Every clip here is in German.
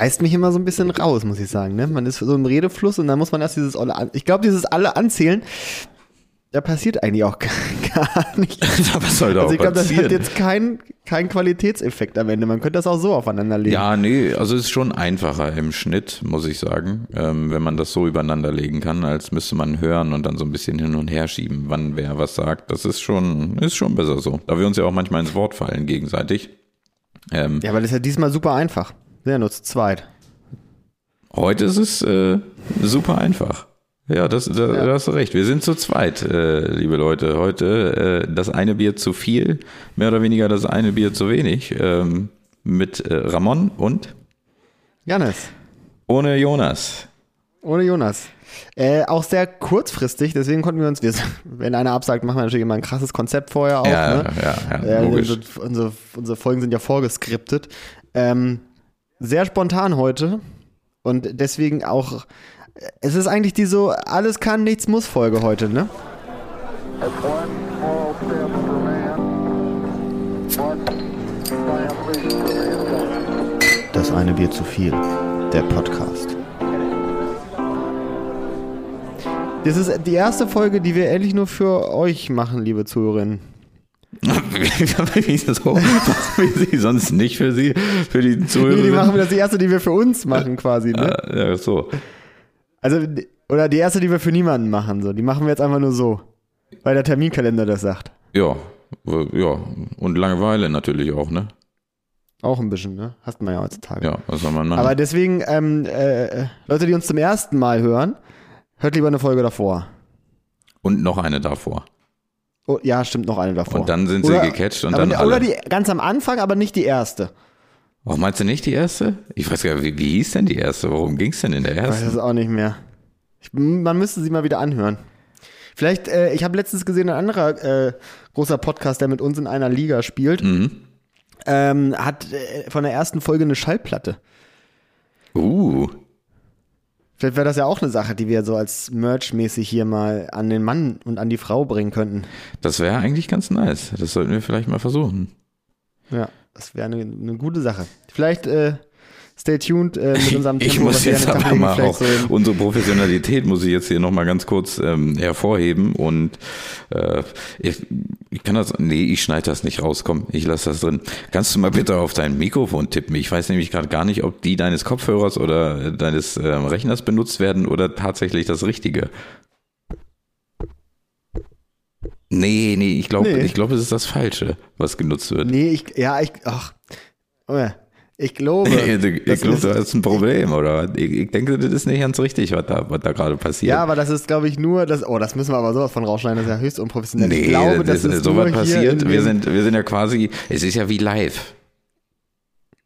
reißt mich immer so ein bisschen raus, muss ich sagen. Ne? Man ist so im Redefluss und dann muss man erst dieses alle, ich glaube, dieses alle anzählen, da passiert eigentlich auch gar nicht. Was soll da Also ich glaube, das hat jetzt keinen kein Qualitätseffekt am Ende. Man könnte das auch so aufeinander legen. Ja, nee, also es ist schon einfacher im Schnitt, muss ich sagen, ähm, wenn man das so übereinander legen kann, als müsste man hören und dann so ein bisschen hin und her schieben, wann wer was sagt. Das ist schon, ist schon besser so. Da wir uns ja auch manchmal ins Wort fallen gegenseitig. Ähm, Ja, weil das ist ja diesmal super einfach. Sind ja nur zu zweit. Heute ist es äh, super einfach. Ja, das, da, da hast du recht. Wir sind zu zweit, äh, liebe Leute. Heute äh, das eine Bier zu viel, mehr oder weniger das eine Bier zu wenig. Ähm, mit äh, Ramon und Janis, ohne Jonas. ohne Jonas. Äh, auch sehr kurzfristig, deswegen konnten wir uns, wir, wenn einer absagt, machen wir natürlich immer ein krasses Konzept vorher auch. ja, ne? ja, ja, Ja, unsere, unsere, unsere Folgen sind ja vorgeskriptet. Ähm, sehr spontan heute und deswegen auch, es ist eigentlich die so alles kann, nichts muss Folge heute, ne? Das eine Bier zu viel, der Podcast. Das ist die erste Folge, die wir endlich nur für euch machen, liebe Zuhörerinnen. Wieso? Machen wir sie sonst nicht für sie, für die Nee, Zuhörer? die machen wir das die erste, die wir für uns machen, quasi, ne? ja, so. Also, oder die erste, die wir für niemanden machen, so. Die machen wir jetzt einfach nur so. Weil der Terminkalender das sagt. Ja, ja. Und Langeweile natürlich auch, ne? Auch ein bisschen, ne? Hast man ja heutzutage. Ja, was soll man machen? Aber deswegen, ähm, äh, Leute, die uns zum ersten Mal hören, hört lieber eine Folge davor. und noch eine davor. Oh, ja, stimmt, noch eine davor. Und dann sind sie gecatcht und dann alle. Oder die ganz am Anfang, aber nicht die erste. Oh, meinst du nicht die erste? Ich weiß gar nicht, wie, wie hieß denn die erste? Worum ging es denn in der Ich weiß ersten? es auch nicht mehr. Ich, man müsste sie mal wieder anhören. Vielleicht, äh, ich habe letztens gesehen, ein anderer äh, großer Podcast, der mit uns in einer Liga spielt, Mhm. ähm, hat äh, von der ersten Folge eine Schallplatte. Uh, Vielleicht wäre das ja auch eine Sache, die wir so als Merch-mäßig hier mal an den Mann und an die Frau bringen könnten. das wäre eigentlich ganz nice. Das sollten wir vielleicht mal versuchen. Ja, das wäre eine, eine gute Sache. Vielleicht äh, stay tuned äh, mit unserem Tempo. Ich muss jetzt aber mal auch so unsere Professionalität muss ich jetzt hier nochmal ganz kurz ähm, hervorheben und äh, ich, ich kann das, nee, ich schneide das nicht raus, komm, ich lasse das drin. Kannst du mal bitte auf dein Mikrofon tippen? Ich weiß nämlich gerade gar nicht, ob die deines Kopfhörers oder deines ähm, Rechners benutzt werden oder tatsächlich das Richtige. Nee, nee, ich glaube, Nee. ich glaube, es ist das Falsche, was genutzt wird. Nee, ich, ja, ich, ach, oh ja, ich glaube. ich das glaube, ist- du hast ein Problem, oder? Ich, ich denke, das ist nicht ganz richtig, was da, was da gerade passiert. Ja, aber das ist, glaube ich, nur das. Oh, das müssen wir aber sowas von rausschneiden. Das ist ja höchst unprofessionell. Nee, ich glaube, das, ist so nur was hier passiert. Wir sind, wir sind ja quasi, es ist ja wie live.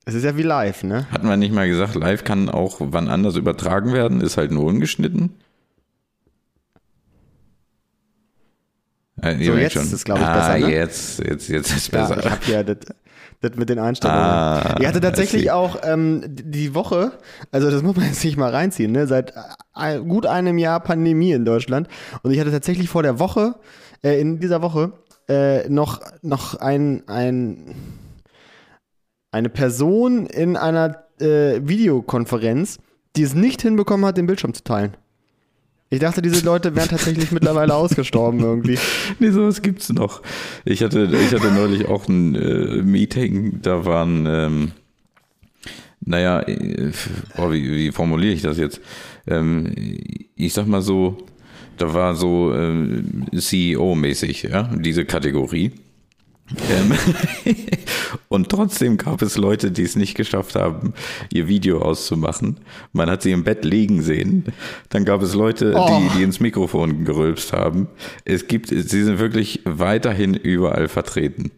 Es ist ja wie live, ne? Hatten wir nicht mal gesagt, live kann auch wann anders übertragen werden, ist halt nur ungeschnitten. Äh, So, jetzt ist es, glaub ich, ah, besser, ne? jetzt, jetzt, jetzt ist Ja, besser. ich habe ja das, das mit den Einstellungen. Ah, ich hatte tatsächlich auch ähm, die Woche, also das muss man jetzt nicht mal reinziehen, ne? Seit äh, gut einem Jahr Pandemie in Deutschland. Und ich hatte tatsächlich vor der Woche, äh, in dieser Woche, äh, noch, noch ein, ein, eine Person in einer äh, Videokonferenz, die es nicht hinbekommen hat, den Bildschirm zu teilen. Ich dachte, diese Leute wären tatsächlich mittlerweile ausgestorben irgendwie. Nee, sowas gibt's noch. Ich hatte, ich hatte neulich auch ein äh, Meeting, da waren, ähm, naja, äh, boah, wie, wie formuliere ich das jetzt? Ähm, ich sag mal so, da war so ähm, CEO-mäßig, ja, diese Kategorie. Ähm, und trotzdem gab es Leute, die es nicht geschafft haben, ihr Video auszumachen. Man hat sie im Bett liegen sehen. Dann gab es Leute, Oh. die, die ins Mikrofon gerülpst haben. Es gibt, sie sind wirklich weiterhin überall vertreten.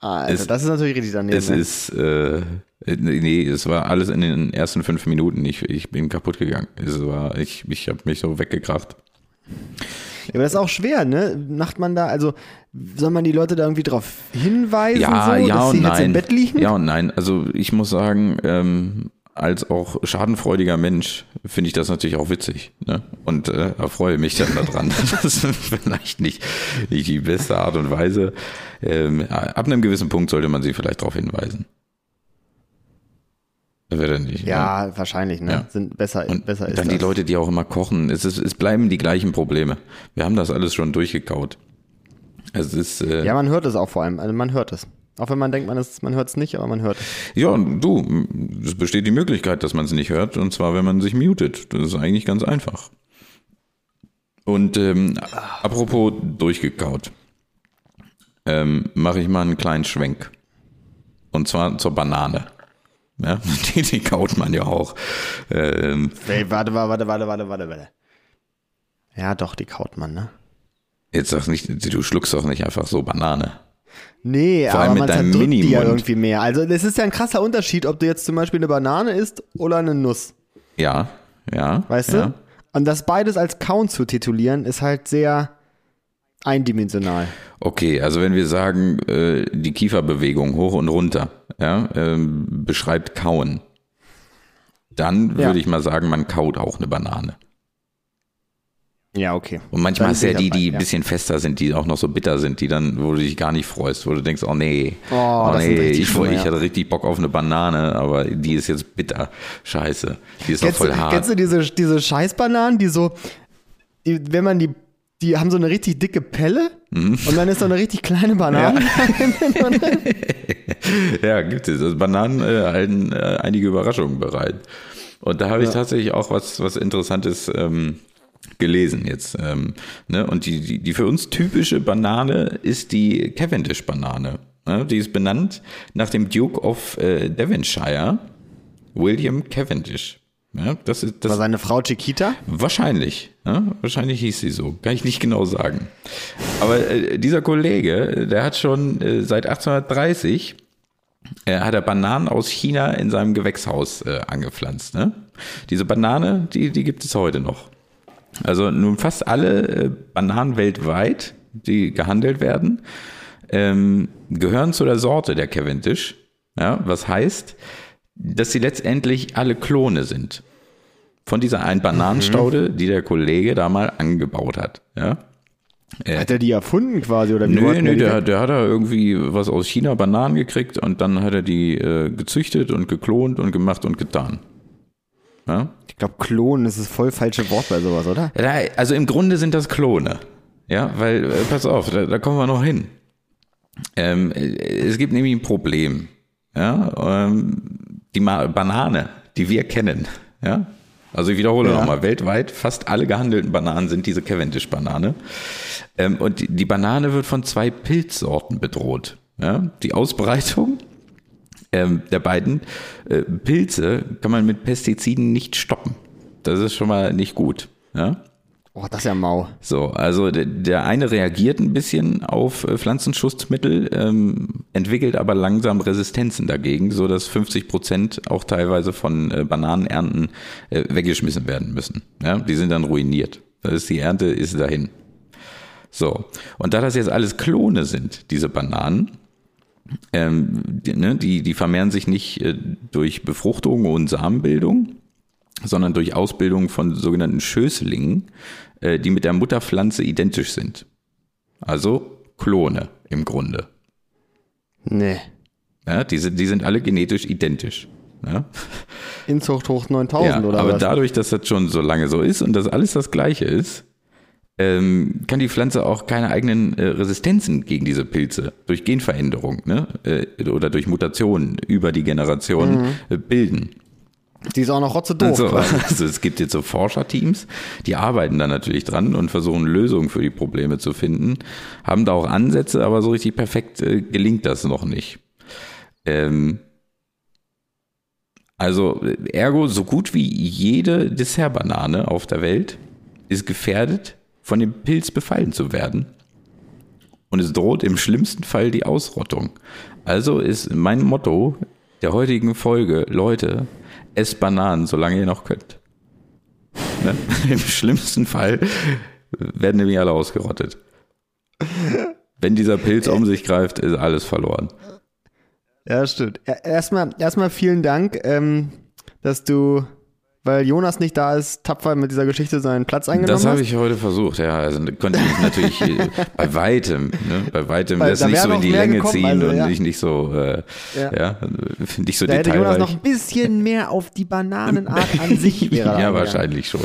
Alter, Es- das ist natürlich richtig daneben. Es ne? ist, äh, nee, es war alles in den ersten fünf Minuten. Ich, ich bin kaputt gegangen. Es war, ich, ich habe mich so weggekracht. Ja, aber das ist auch schwer, ne? Macht man da, also soll man die Leute da irgendwie drauf hinweisen, Ja, so, ja dass sie jetzt nein. im Bett liegen? Ja und nein. Also ich muss sagen, ähm, als auch schadenfreudiger Mensch finde ich das natürlich auch witzig. Ne? Und äh, erfreue mich dann daran. das ist vielleicht nicht, nicht die beste Art und Weise. Ähm, ab einem gewissen Punkt sollte man sie vielleicht darauf hinweisen. Wird er nicht. Ja, wahrscheinlich, ne? Ja. Sind besser, Und besser ist dann das. die Leute, die auch immer kochen. Es, ist, es bleiben die gleichen Probleme. Wir haben das alles schon durchgekaut. Es ist, äh, Ja, man hört es auch vor allem. Also man hört es. Auch wenn man denkt, man, ist, man hört es nicht, aber man hört es. Ja, und du, es besteht die Möglichkeit, dass man es nicht hört, und zwar, wenn man sich mutet. Das ist eigentlich ganz einfach. Und ähm, apropos durchgekaut, ähm, mache ich mal einen kleinen Schwenk. Und zwar zur Banane. Ja, die, die kaut man ja auch. Ähm, Ey, warte, warte, warte, warte, warte, warte. Ja, doch, die kaut man, ne? Jetzt sag nicht, du schluckst doch nicht einfach so Banane. Nee, Vor aber man zerdrückt die ja irgendwie mehr. Also es ist ja ein krasser Unterschied, ob du jetzt zum Beispiel eine Banane isst oder eine Nuss. Ja, ja. Weißt ja. du? Und das beides als Kauen zu titulieren, ist halt sehr eindimensional. Okay, also wenn wir sagen, äh, die Kieferbewegung hoch und runter, ja, ähm, beschreibt Kauen, dann Ja. würde ich mal sagen, man kaut auch eine Banane. Ja, okay. Und manchmal hast du ja die, die ein ja. bisschen fester sind, die auch noch so bitter sind, die dann, wo du dich gar nicht freust, wo du denkst, oh nee, Oh, sind nee, ich, schlimme, ich ja. hatte richtig Bock auf eine Banane, aber die ist jetzt bitter. Scheiße. Die ist doch Kennst, voll du, hart. kennst du diese, diese Scheißbananen, die so, die, wenn man die, die haben so eine richtig dicke Pelle Mhm. und dann ist so eine richtig kleine Banane. Ja, gibt es. Also Bananen äh, halten äh, einige Überraschungen bereit. Und da habe ich tatsächlich auch was, was Interessantes ähm, gelesen jetzt. Ähm, ne? Und die, die, die für uns typische Banane ist die Cavendish-Banane. Ne? Die ist benannt nach dem Duke of äh, Devonshire, William Cavendish. Ja, das ist das War seine Frau Chiquita? Wahrscheinlich. Ja? Wahrscheinlich hieß sie so. Kann ich nicht genau sagen. Aber äh, dieser Kollege, der hat schon äh, seit 1830 äh, hat er Bananen aus China in seinem Gewächshaus äh, angepflanzt. Ne? Diese Banane, die, die gibt es heute noch. Also nun fast alle äh, Bananen weltweit, die gehandelt werden, ähm, gehören zu der Sorte der Cavendish. Ja, was heißt, dass sie letztendlich alle Klone sind. Von dieser einen Bananenstaude, die der Kollege da mal angebaut hat. Ja? Hat er die erfunden quasi? Oder wie Nö, nö, er der, der hat da irgendwie was aus China Bananen gekriegt und dann hat er die äh, gezüchtet und geklont und gemacht und getan. Ja? Ich glaube, Klon ist das voll falsche Wort bei sowas, oder? Also im Grunde sind das Klone. Ja, weil, äh, pass auf, da, da kommen wir noch hin. Ähm, äh, es gibt nämlich ein Problem. Ja, ähm, die Ma Banane, die wir kennen. Ja, also ich wiederhole Ja. nochmal, weltweit fast alle gehandelten Bananen sind diese Cavendish-Banane. Ähm, und die, die Banane wird von zwei Pilzsorten bedroht. Ja, die Ausbreitung ähm, der beiden äh, Pilze kann man mit Pestiziden nicht stoppen. Das ist schon mal nicht gut. Ja? Oh, das ist ja mau. So, also der, der eine reagiert ein bisschen auf äh, Pflanzenschutzmittel, ähm, entwickelt aber langsam Resistenzen dagegen, so dass 50 Prozent auch teilweise von äh, Bananenernten äh, weggeschmissen werden müssen. Ja, die sind dann ruiniert. Das ist die Ernte ist dahin. So, und da das jetzt alles Klone sind, diese Bananen, ähm, die, ne, die, die vermehren sich nicht äh, durch Befruchtung und Samenbildung, sondern durch Ausbildung von sogenannten Schößlingen, äh, die mit der Mutterpflanze identisch sind. Also Klone im Grunde. Nee. Ja, die, sind, die sind alle genetisch identisch. Ja? Inzucht hoch 9000 Ja, oder aber was? dadurch, dass das schon so lange so ist und dass alles das Gleiche ist, ähm, kann die Pflanze auch keine eigenen äh, Resistenzen gegen diese Pilze durch Genveränderung ne? äh, oder durch Mutationen über die Generation Mhm. äh, bilden. Die ist auch noch rotze doof. Also, also es gibt jetzt so Forscherteams, die arbeiten da natürlich dran und versuchen Lösungen für die Probleme zu finden, haben da auch Ansätze, aber so richtig perfekt äh, gelingt das noch nicht. Ähm, also ergo, so gut wie jede Dessertbanane auf der Welt ist gefährdet, von dem Pilz befallen zu werden. Und es droht im schlimmsten Fall die Ausrottung. Also ist mein Motto der heutigen Folge, Leute, esst Bananen, solange ihr noch könnt. Ne? Im schlimmsten Fall werden nämlich alle ausgerottet. Wenn dieser Pilz um sich greift, ist alles verloren. Ja, stimmt. Erstmal, erstmal vielen Dank, ähm, dass du weil Jonas nicht da ist, tapfer mit dieser Geschichte seinen Platz eingenommen Das habe ich heute versucht, ja. Also konnte ich natürlich äh, bei weitem, ne, bei weitem Weil das da nicht so in die Länge gekommen, ziehen also, und nicht, nicht so, äh, Ja. ja, nicht so Da hätte Jonas detailreich. noch ein bisschen mehr auf die Bananenart an sich wäre ja, wahrscheinlich schon.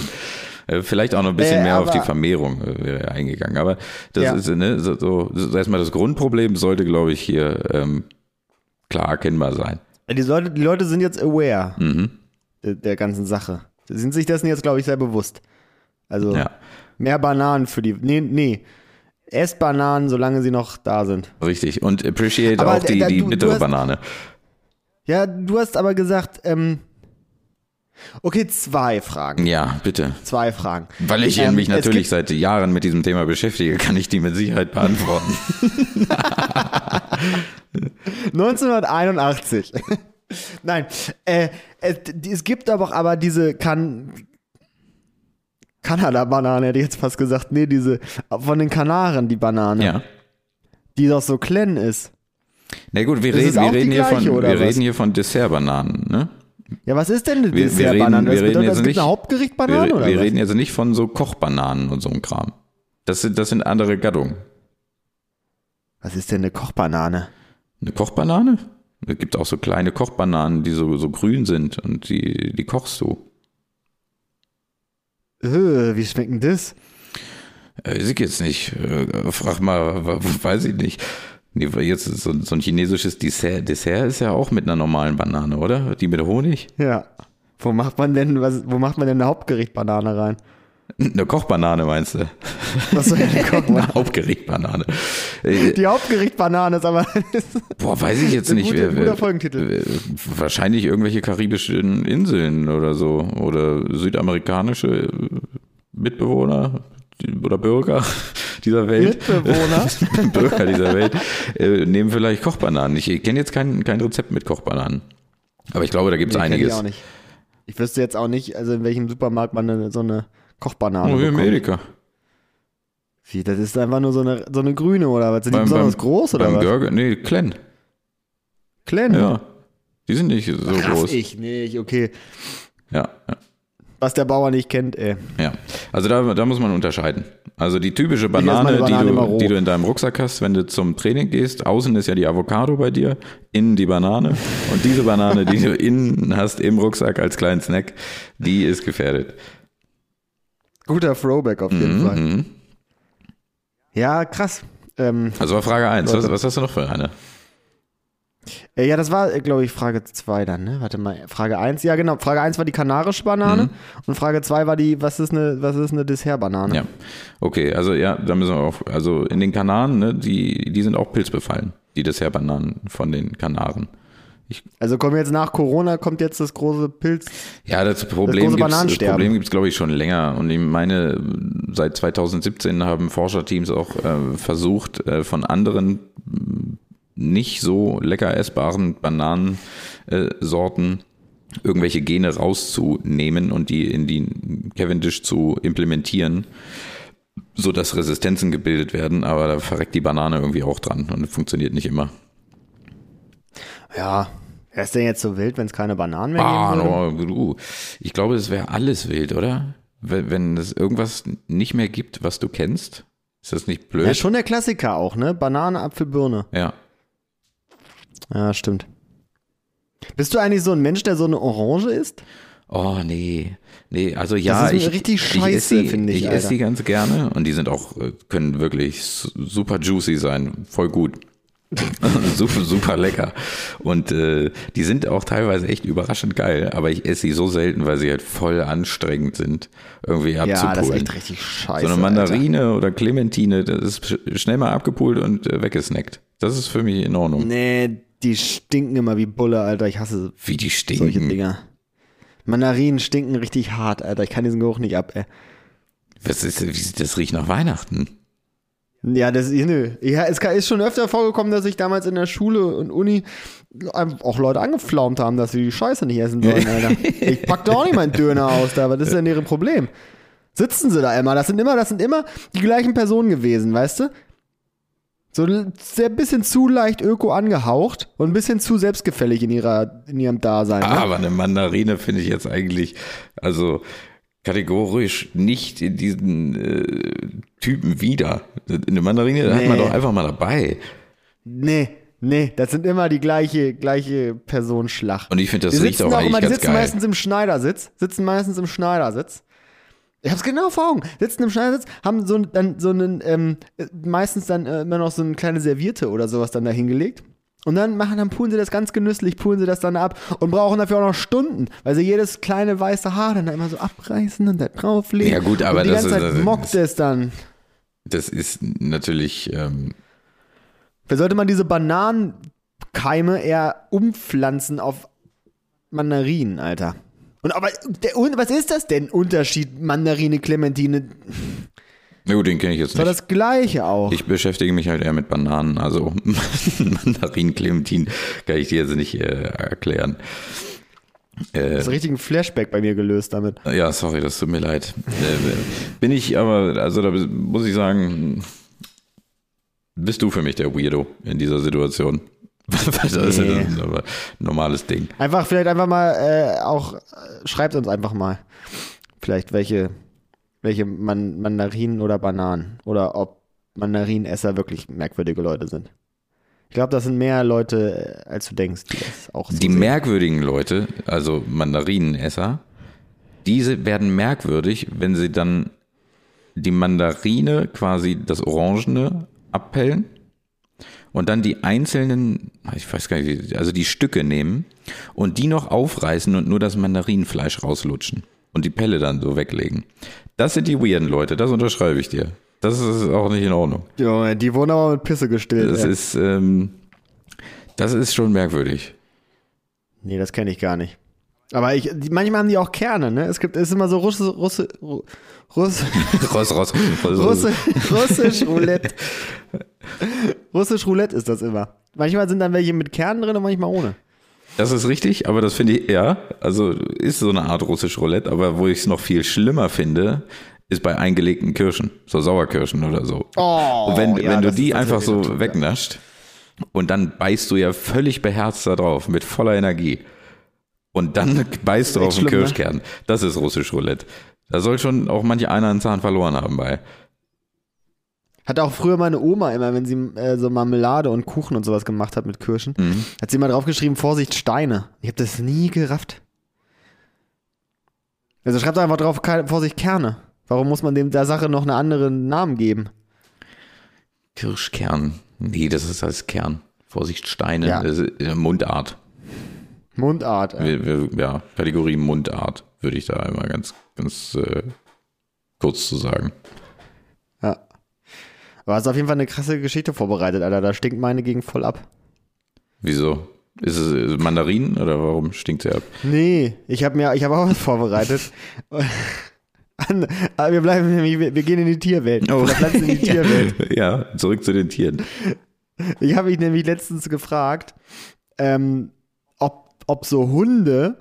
Äh, Vielleicht auch noch ein bisschen Äh, mehr auf die Vermehrung äh, wäre eingegangen. Aber das Ja. ist ne, so, so, so erstmal das Grundproblem sollte, glaube ich, hier ähm, klar erkennbar sein. Die Leute, die Leute sind jetzt aware Mhm. Der, ganzen Sache. Sie sind sich dessen jetzt, glaube ich, sehr bewusst. Also Ja, mehr Bananen für die. Nee, nee. Esst Bananen, solange sie noch da sind. richtig. Und appreciate Aber auch die, da- die du- du bittere hast- Banane. Ja, du hast aber gesagt, ähm, okay, zwei Fragen. Ja, bitte. Zwei Fragen. Weil ich Ähm, mich natürlich seit Jahren mit diesem Thema beschäftige, kann ich die mit Sicherheit beantworten. 1981. Nein, äh, es, es gibt aber auch aber diese kan Kanada-Banane, hätte ich jetzt fast gesagt. Nee, diese von den Kanaren, die Banane, ja. die doch so klein ist. Na gut, wir reden, wir reden hier von, gleiche, oder wir was? reden hier von Dessertbananen, ne? Ja, was ist denn eine Wir- wir Dessert-Banane? reden- wir Das reden bedeutet, jetzt es gibt nicht- eine Hauptgericht-Banane Wir, oder wir was? reden jetzt nicht von so Kochbananen und so einem Kram. Das sind, das sind andere Gattungen. Was ist denn eine Kochbanane? Eine Kochbanane? Es gibt auch so kleine Kochbananen, die so, so grün sind und die, die kochst du. Äh, wie schmeckt denn das? Äh, weiß ich jetzt nicht. Äh, frag mal, weiß ich nicht. Nee, jetzt so, so ein chinesisches Dessert. Dessert ist ja auch mit einer normalen Banane, oder? Die mit Honig? Ja. Wo macht man denn, was, wo macht man denn eine Hauptgericht-Banane rein? Eine Kochbanane meinst du? Was soll denn eine Kochbanane? Eine Hauptgerichtbanane. Äh, Die Hauptgericht-Banane ist aber. Boah, weiß ich jetzt nicht. guter- Wer- guter Folgentitel. Wahrscheinlich irgendwelche karibischen Inseln oder so. Oder südamerikanische äh, Mitbewohner oder Bürger dieser Welt. Mitbewohner? Bürger dieser Welt äh, nehmen vielleicht Kochbananen. Ich kenne jetzt kein, kein Rezept mit Kochbananen. Aber ich glaube, da gibt es Nee, kenn Ich einiges. auch nicht. Ich wüsste jetzt auch nicht, also in welchem Supermarkt man eine, so eine Kochbanane Oh, in bekommt. Wie, das ist einfach nur so eine, so eine grüne oder was? Sind die Beim- besonders beim- groß oder Beim was? Görge, nee, Klen. Klein? Ja. Die sind nicht so Raff groß. ich nicht, okay. Ja, ja. Was der Bauer nicht kennt, ey. Ja, also da, da muss man unterscheiden. Also die typische Banane, Banane die, du, die du in deinem Rucksack hast, wenn du zum Training gehst, außen ist ja die Avocado bei dir, innen die Banane und diese Banane, die du innen hast im Rucksack als kleinen Snack, die ist gefährdet. Guter Throwback auf jeden Fall. Ja, krass. Ähm, Also war Frage 1, was, was hast du noch für eine? äh, ja, das war, glaube ich, Frage 2 dann, ne? Warte mal, Frage 1, ja genau, Frage 1 war die kanarische Banane Mhm. und Frage 2 war die, was ist eine, was ist eine Dessertbanane? Ja, okay, also ja, da müssen wir auch, also in den Kanaren, ne, die, die sind auch pilzbefallen, die Dessertbananen von den Kanaren. Also kommen jetzt nach Corona, kommt jetzt das große Pilz. Ja, das Problem. Problem gibt's glaube ich schon länger und ich meine, seit 2017 haben Forscherteams auch äh, versucht, äh, von anderen nicht so lecker essbaren Bananensorten äh, Sorten irgendwelche Gene rauszunehmen und die in die Cavendish zu implementieren, so dass Resistenzen gebildet werden, aber da verreckt die Banane irgendwie auch dran und funktioniert nicht immer. Ja, wer ist denn jetzt so wild, wenn es keine Bananen mehr Ah, geben würde? no. Ich glaube, es wäre alles wild, oder? Wenn, wenn es irgendwas nicht mehr gibt, was du kennst, ist das nicht blöd? Ja, schon der Klassiker auch, ne? Banane, Apfel, Birne. Ja. Ja, stimmt. Bist du eigentlich so ein Mensch, der so eine Orange isst? Oh, nee. Nee, also ja, ist ich, richtig ich scheiße, finde ich, Ich esse sie ganz gerne und die sind auch, äh, können wirklich su- super juicy sein. Voll gut. super, super lecker. Und äh, die sind auch teilweise echt überraschend geil, aber ich esse sie so selten, weil sie halt voll anstrengend sind, irgendwie Ja, abzupulen. das ist echt richtig scheiße. So eine Mandarine oder Clementine, das ist sch- schnell mal abgepult und äh, weggesnackt. Das ist für mich in Ordnung. Alter. Nee, die stinken immer wie Bulle, Alter. Ich hasse Wie die solche stinken. Dinger. Mandarinen stinken richtig hart, Alter. Ich kann diesen Geruch nicht ab, ey. Was ist, wie, das riecht nach Weihnachten. Ja, das nö. Ja, es ist schon öfter vorgekommen, dass sich damals in der Schule und Uni auch Leute angeflaumt haben, dass sie die Scheiße nicht essen sollen, Alter. Ich pack da auch nicht meinen Döner aus da, was ist denn deren Problem? Sitzen sie da immer? Das sind immer, das sind immer die gleichen Personen gewesen, weißt du? So ein sehr bisschen zu leicht öko angehaucht und ein bisschen zu selbstgefällig in, ihrer, in ihrem Dasein. Ne? Aber eine Mandarine finde ich jetzt eigentlich, also kategorisch nicht in diesen äh, Typen wieder. Eine Mandarine da hat man Nee. doch einfach mal dabei. Nee, nee, das sind immer die gleiche, gleiche Person Schlacht. Und ich finde, das die riecht auch auch immer, eigentlich die ganz sitzen geil. meistens im Schneidersitz, sitzen meistens im Schneidersitz. Ich hab's genau vor Augen. Sitzen im Schneidersitz, haben so, dann so einen, ähm, äh, meistens dann äh, immer noch so eine kleine Serviette oder sowas dann da hingelegt. Und dann machen, dann pulen sie das ganz genüsslich, pulen sie das dann ab und brauchen dafür auch noch Stunden, weil sie jedes kleine weiße Haar dann da immer so abreißen und da drauflegen. Ja, gut, aber und die das ganze ist- Zeit das ist- mockt es dann. Das ist natürlich, ähm, Vielleicht sollte man diese Bananenkeime eher umpflanzen auf Mandarinen, Alter. Und aber der, was ist das denn? Unterschied Mandarine, Clementine? Na gut, den kenne ich jetzt Ist nicht. das gleiche auch. Ich beschäftige mich halt eher mit Bananen, also Mandarin, Clementin kann ich dir jetzt nicht äh, erklären. Äh, das ist richtig ein Flashback bei mir gelöst damit. Ja, sorry, das tut mir leid. Äh, bin ich aber, also da muss ich sagen, bist du für mich der Weirdo in dieser Situation. das ist ja Nee. ein aber normales Ding. Einfach, vielleicht einfach mal äh, auch, äh, schreibt uns einfach mal. Vielleicht welche, welche Man Mandarinen oder Bananen. Oder ob Mandarinenesser wirklich merkwürdige Leute sind. Ich glaube, das sind mehr Leute, äh, als du denkst, die das auch so Die sehen. merkwürdigen Leute, also Mandarinenesser, diese werden merkwürdig, wenn sie dann die Mandarine, quasi das Orangene, abpellen und dann die einzelnen, ich weiß gar nicht, also die Stücke nehmen und die noch aufreißen und nur das Mandarinenfleisch rauslutschen und die Pelle dann so weglegen. Das sind die weirden Leute, das unterschreibe ich dir. Das ist auch nicht in Ordnung. Junge, die wurden aber mit Pisse gestillt. Das ey. ist, ähm, das ist schon merkwürdig. Nee, das kenne ich gar nicht. Aber ich, manchmal haben die auch Kerne, ne? Es gibt, es ist immer so Russe, Russe, Ru- Russ, Raus, raus. Russe, Russisch Roulette. Russisch Roulette ist das immer. Manchmal sind dann welche mit Kernen drin und manchmal ohne. Das ist richtig, aber das finde ich, ja, also ist so eine Art russisch Roulette, aber wo ich es noch viel schlimmer finde, ist bei eingelegten Kirschen, so Sauerkirschen oder so. Oh, und wenn, ja, wenn du die einfach so total- wegnascht und dann beißt du ja völlig beherzt da drauf, mit voller Energie. Und dann beißt du auf den ne? Kirschkern. Das ist russisch Roulette. Da soll schon auch manche einer einen Zahn verloren haben bei. Hat auch früher meine Oma immer, wenn sie äh, so Marmelade und Kuchen und sowas gemacht hat mit Kirschen, Mhm. hat sie immer draufgeschrieben, Vorsicht, Steine. Ich habe das nie gerafft. Also schreibt einfach drauf, Vorsicht, Kerne. Warum muss man dem der Sache noch einen anderen Namen geben? Kirschkern. Nee, das ist als Kern. Vorsicht, Steine. Ja. Das ist äh, Mundart. Mundart. Wir, ja, Kategorie Mundart würde ich da einmal ganz, ganz äh, kurz zu sagen. Aber hast auf jeden Fall eine krasse Geschichte vorbereitet, Alter. Da stinkt meine Gegend voll ab. Wieso? Ist es Mandarinen oder warum stinkt sie ab? Nee, ich habe mir, ich habe auch was vorbereitet. Aber wir bleiben nämlich, wir gehen in die Tierwelt. Oh. In die Tierwelt. ja, zurück zu den Tieren. Ich habe mich nämlich letztens gefragt, ähm, ob, ob so Hunde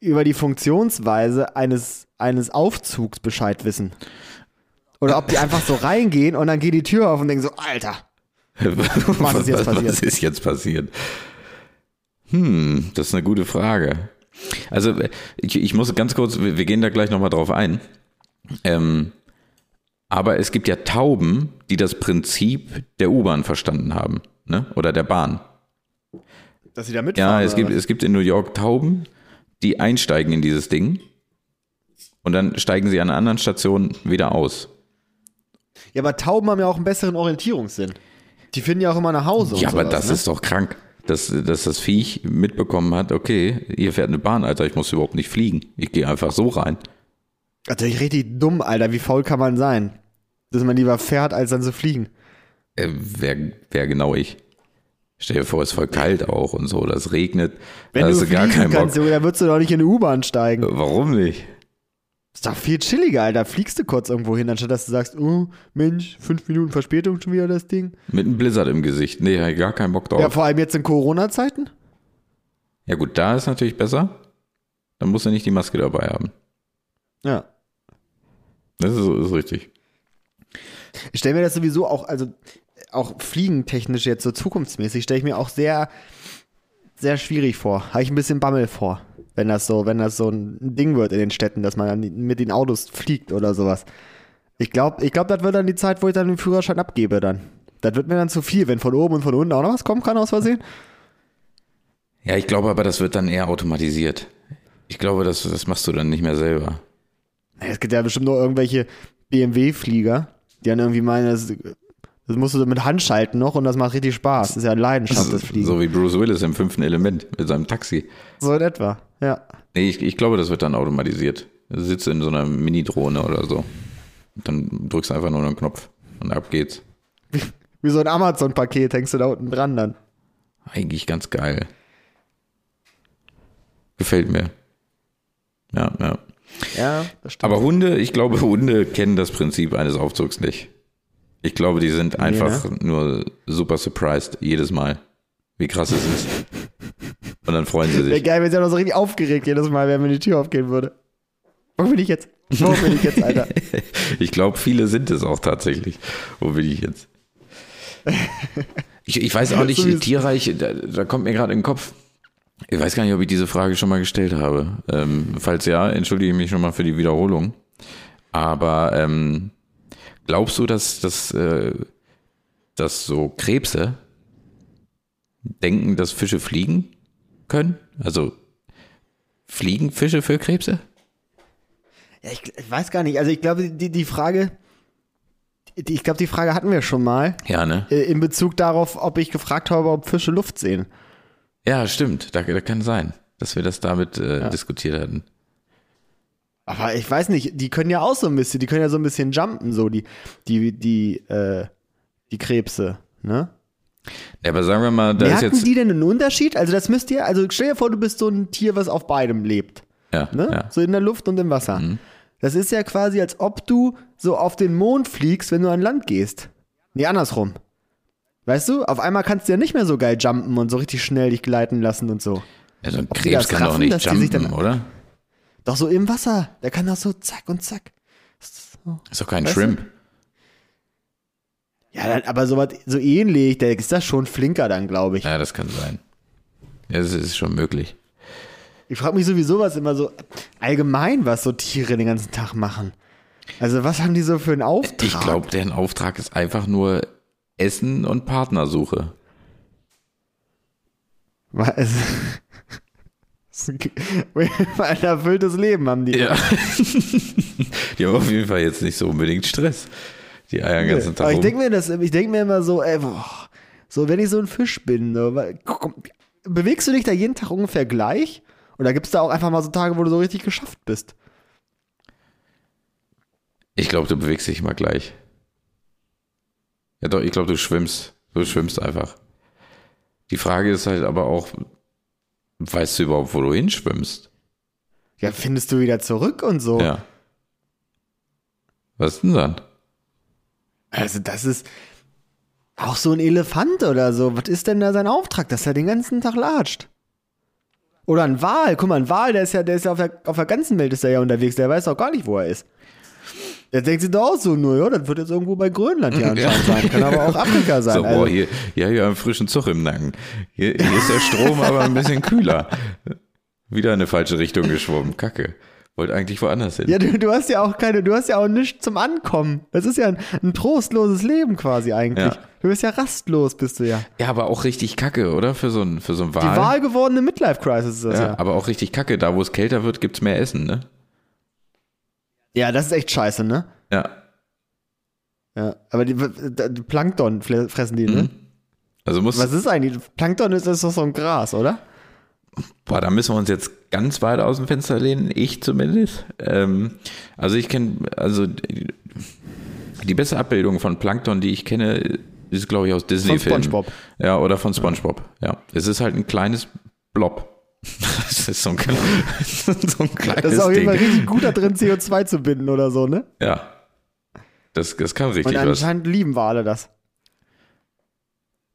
über die Funktionsweise eines, eines Aufzugs Bescheid wissen. Oder ob die einfach so reingehen und dann geht die Tür auf und denken so, Alter, was, ist jetzt passiert? was ist jetzt passiert? Hm, das ist eine gute Frage. Also ich, ich muss ganz kurz, wir, wir gehen da gleich nochmal drauf ein. Ähm, aber es gibt ja Tauben, die das Prinzip der U-Bahn verstanden haben, ne? Oder der Bahn. dass sie da mitfahren. Ja, es gibt, was? es gibt in New York Tauben, die einsteigen in dieses Ding und dann steigen sie an einer anderen Station wieder aus. Ja, aber Tauben haben ja auch einen besseren Orientierungssinn. Die finden ja auch immer nach Hause. Ja, aber sowas, das ne? ist doch krank, dass, dass das Viech mitbekommen hat, okay, hier fährt eine Bahn, Alter, ich muss überhaupt nicht fliegen. Ich gehe einfach so rein. Natürlich richtig dumm, Alter. Wie faul kann man sein? Dass man lieber fährt, als dann zu fliegen. Äh, wer, wer genau ich? Stell dir vor, es ist voll kalt auch und so, das regnet. Wenn da du hast du gar keinen Bock. kannst, Junge, dann würdest du doch nicht in eine U-Bahn steigen. Warum nicht? Ist doch viel chilliger, Alter. Fliegst du kurz irgendwo hin, anstatt dass du sagst, oh, Mensch, fünf Minuten Verspätung schon wieder das Ding. Mit einem Blizzard im Gesicht. Nee, gar keinen Bock drauf. Ja, Ja, vor allem jetzt in Corona-Zeiten. gut, da ist natürlich besser. Dann musst du nicht die Maske dabei haben. Ja. Das ist, ist richtig. Ich stelle mir das sowieso auch, also auch fliegentechnisch jetzt so zukunftsmäßig, stelle ich mir auch sehr, sehr schwierig vor. Habe ich ein bisschen Bammel vor, wenn das so, wenn das so ein Ding wird in den Städten, dass man dann mit den Autos fliegt oder sowas. Ich glaube, ich glaub, das wird dann die Zeit, wo ich dann den Führerschein abgebe dann. Das wird mir dann zu viel, wenn von oben und von unten auch noch was kommen kann aus Versehen. Ja, ich glaube aber, das wird dann eher automatisiert. Ich glaube, das, das machst du dann nicht mehr selber. Es gibt ja bestimmt nur irgendwelche BMW-Flieger, die dann irgendwie meinen, das, musst du mit Hand schalten noch und das macht richtig Spaß. Das ist ja eine Leidenschaft, das Fliegen. So wie Bruce Willis im fünften Element mit seinem Taxi. So in etwa, ja. Nee, ich, ich glaube, das wird dann automatisiert. Du sitzt in so einer Mini-Drohne oder so. Und dann drückst du einfach nur einen Knopf und ab geht's. Wie so ein Amazon-Paket hängst du da unten dran dann. Eigentlich ganz geil. Gefällt mir. Ja, ja. Ja, das stimmt. Aber Hunde, ich glaube, Hunde kennen das Prinzip eines Aufzugs nicht. Ich glaube, die sind einfach ne? nur super surprised jedes Mal, wie krass es ist. Und dann freuen sie Wäre sich. geil, wenn sie auch noch so richtig aufgeregt jedes Mal, wenn mir die Tür aufgehen würde. Wo bin ich jetzt? Wo bin ich jetzt, Alter? Ich glaube, viele sind es auch tatsächlich. Wo bin ich jetzt? Ich, ich weiß auch nicht, Tierreich, da, da kommt mir gerade in den Kopf. Ich weiß gar nicht, ob ich diese Frage schon mal gestellt habe. Ähm, falls ja, entschuldige ich mich schon mal für die Wiederholung. Aber ähm, glaubst du, dass, dass, äh, dass so Krebse denken, dass Fische fliegen können? Also fliegen Fische für Krebse? Ja, ich, ich weiß gar nicht. Also ich glaube, die, die Frage, die, ich glaube, die Frage hatten wir schon mal Ja, ne? äh, in Bezug darauf, ob ich gefragt habe, ob Fische Luft sehen. Ja, stimmt. Da, da kann sein, dass wir das damit äh, diskutiert hatten. Aber ich weiß nicht, die können ja auch so ein bisschen, die können ja so ein bisschen jumpen, so die, die, die, äh, die Krebse, ne? Ja, aber sagen wir mal, da ist Merken jetzt. die denn einen Unterschied? Also das müsst ihr, also stell dir vor, du bist so ein Tier, was auf beidem lebt. ja, Ne? ja. Mhm. So in der Luft und im Wasser. Das ist ja quasi, als ob du so auf den Mond fliegst, wenn du an Land gehst. Nee, andersrum. Weißt du, auf einmal kannst du ja nicht mehr so geil jumpen und so richtig schnell dich gleiten lassen und so. ja, so ein Krebs kann doch nicht jumpen, dann- oder? Doch so im Wasser. Der kann doch so zack und zack. So. Ist doch kein Weißt du? Shrimp. Ja, dann, aber so, was, so ähnlich, der ist das schon flinker dann, glaube ich. Ja, das kann sein. Ja, das ist schon möglich. Ich frage mich sowieso, was immer so allgemein, was so Tiere den ganzen Tag machen. Also, was haben die so für einen Auftrag? Ich glaube, deren Auftrag ist einfach nur Essen und Partnersuche. Was? Ein erfülltes Leben haben die. Ja. Die haben auf jeden Fall jetzt nicht so unbedingt Stress. Die eiern den ganzen Tag Aber ich denke mir, das- ich denk mir immer so, ey, boah, so wenn ich so ein Fisch bin, ne, weil- guck, bewegst du dich da jeden Tag ungefähr gleich? Oder gibt es da auch einfach mal so Tage, wo du so richtig geschafft bist? Ich glaube, du bewegst dich mal gleich. Ja doch, ich glaube, du schwimmst. Du schwimmst einfach. Die Frage ist halt aber auch, weißt du überhaupt, wo du hinschwimmst? Ja, findest du wieder zurück und so. Ja. Was denn dann? Also das ist auch so ein Elefant oder so. Was ist denn da sein Auftrag, dass er den ganzen Tag latscht? Oder ein Wal. Guck mal, ein Wal, der ist ja, der ist ja auf der, auf der ganzen Welt ist er ja unterwegs. Der weiß auch gar nicht, wo er ist. Der denkt sich doch auch so, nur, ja, das wird jetzt irgendwo bei Grönland hier anscheinend sein. Kann aber auch Afrika sein. So, also, boah, hier, ja, hier einen frischen Zug im Nacken. Hier, hier ist der Strom aber ein bisschen kühler. Wieder in eine falsche Richtung geschwommen. Kacke. Wollte eigentlich woanders hin. ja, du, du hast ja auch keine, du hast ja auch nichts zum Ankommen. Das ist ja ein, ein trostloses Leben quasi eigentlich. Ja. Du bist ja rastlos, bist du ja. Ja, aber auch richtig kacke, oder? Für so ein, für so ein Wal. Die wahlgewordene Midlife-Crisis ist das ja, ja. aber auch richtig kacke. Da, wo es kälter wird, gibt's mehr Essen, ne? Ja, das ist echt scheiße, ne? Ja. Ja, aber die, die Plankton fressen die, ne? Also muss, Was ist eigentlich? Plankton ist, ist doch so ein Gras, oder? boah, da müssen wir uns jetzt ganz weit aus dem Fenster lehnen, ich zumindest. Ähm, also ich kenne, also die, beste Abbildung von Plankton, die ich kenne, ist, glaube ich, aus Disney-Filmen. SpongeBob. Ja, oder von SpongeBob. Ja. Es ist halt ein kleines Blob. Das ist so ein, so ein kleines Das ist auf jeden Ding. Fall richtig gut da drin, CO2 zu binden oder so, ne? Ja. Das, das kann Und richtig was. anscheinend lieben wir alle das.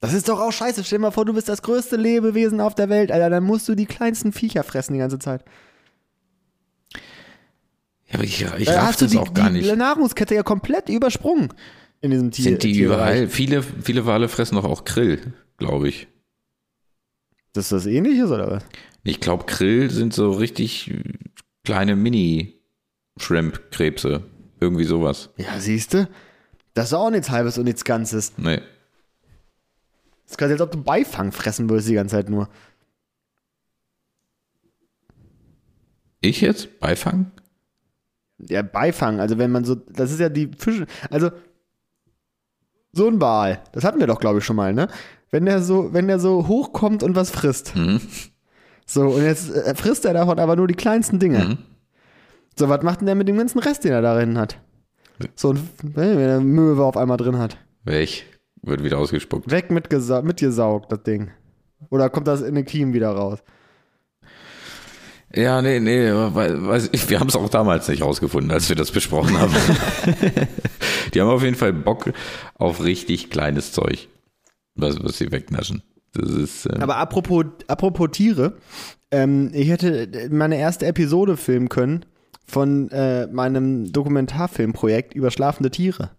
Das ist doch auch scheiße. Stell dir mal vor, du bist das größte Lebewesen auf der Welt, Alter. Dann musst du die kleinsten Viecher fressen die ganze Zeit. Ja, aber ich, ich raff das die, auch gar die nicht. Nahrungskette ja komplett übersprungen. in diesem Tier. Sind die Tierbereich. überall? Viele, viele Wale fressen doch auch Krill, glaube ich. Das ist das ähnliches oder was? Ich glaube, Krill sind so richtig kleine Mini-Shrimp-Krebse. Irgendwie sowas. Ja, siehst du? Das ist auch nichts Halbes und nichts Ganzes. Nee. Das ist quasi, als ob du Beifang fressen würdest die ganze Zeit nur. Ich jetzt? Beifang? Ja, Beifang, also wenn man so, das ist ja die Fische, also so ein Wal, das hatten wir doch, glaube ich, schon mal, ne? Wenn der so, wenn der so hochkommt und was frisst. Mhm. So, und jetzt äh, frisst er davon aber nur die kleinsten Dinge. Mhm. So, was macht denn der mit dem ganzen Rest, den er darin hat? So, ein- wenn er Möwe auf einmal drin hat. Welch? Wird wieder ausgespuckt. Weg mit gesa- mitgesaugt, das Ding. Oder kommt das in den Kiemen wieder raus? Ja, nee, nee, weiß ich, wir haben es auch damals nicht rausgefunden, als wir das besprochen haben. Die haben auf jeden Fall Bock auf richtig kleines Zeug, was, was sie wegnaschen. Ist, äh, Aber apropos, apropos Tiere, ähm, ich hätte meine erste Episode filmen können von äh, meinem Dokumentarfilmprojekt über schlafende Tiere.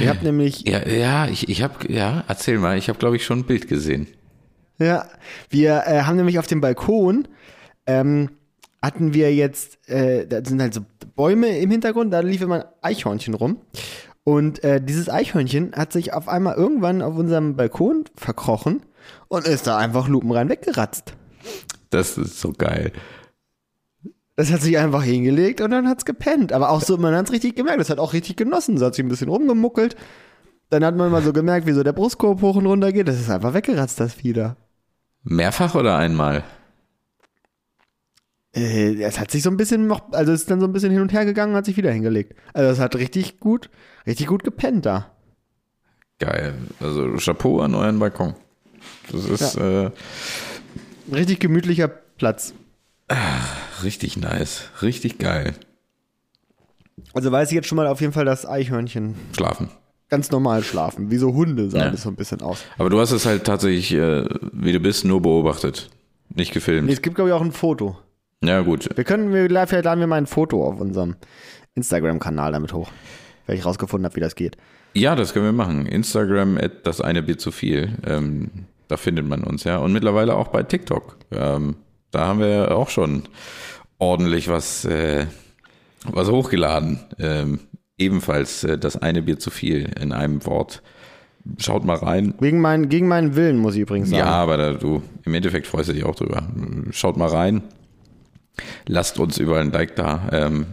Ihr habt nämlich, ja, ja, ich, ich habe, ja, erzähl mal, ich habe, glaube ich, schon ein Bild gesehen. ja, wir äh, haben nämlich auf dem Balkon, ähm, hatten wir jetzt, äh, da sind halt so Bäume im Hintergrund, da lief immer ein Eichhörnchen rum. Und äh, dieses Eichhörnchen hat sich auf einmal irgendwann auf unserem Balkon verkrochen und ist da einfach lupenrein weggeratzt. Das ist so geil. Das hat sich einfach hingelegt und dann hat's gepennt. Aber auch so, man hat's richtig gemerkt. Das hat auch richtig genossen. So hat sich ein bisschen rumgemuckelt. Dann hat man mal so gemerkt, wie so der Brustkorb hoch und runter geht. Das ist einfach weggeratzt, das Vieh da. Mehrfach oder einmal? Äh, es hat sich so ein bisschen noch, also ist dann so ein bisschen hin und her gegangen und hat sich wieder hingelegt. Also es hat richtig gut, richtig gut gepennt da. Geil. Also Chapeau an euren Balkon. Das ist äh, Richtig gemütlicher Platz. richtig nice. Richtig geil. Also weiß ich jetzt schon mal auf jeden Fall, dass Eichhörnchen Schlafen. ganz normal schlafen. Wie so Hunde sahen Ja. das so ein bisschen aus. Aber du hast es halt tatsächlich, äh, wie du bist, nur beobachtet. Nicht gefilmt. Nee, es gibt, glaube ich, auch ein Foto. Ja, gut. Wir können, wir, vielleicht laden wir mal ein Foto auf unserem Instagram-Kanal damit hoch. Weil ich rausgefunden habe, wie das geht. Ja, das können wir machen. Instagram, at das eine Bier zu viel. Ähm, da findet man uns, ja. Und mittlerweile auch bei TikTok. Ähm, da haben wir auch schon ordentlich was, äh, was hochgeladen. Ähm, ebenfalls äh, das eine Bier zu viel in einem Wort. Schaut mal rein. Gegen, mein, gegen meinen Willen, muss ich übrigens sagen. Ja, aber da, du, im Endeffekt freust du dich auch drüber. Schaut mal rein. Lasst uns überall ein Like da, ähm,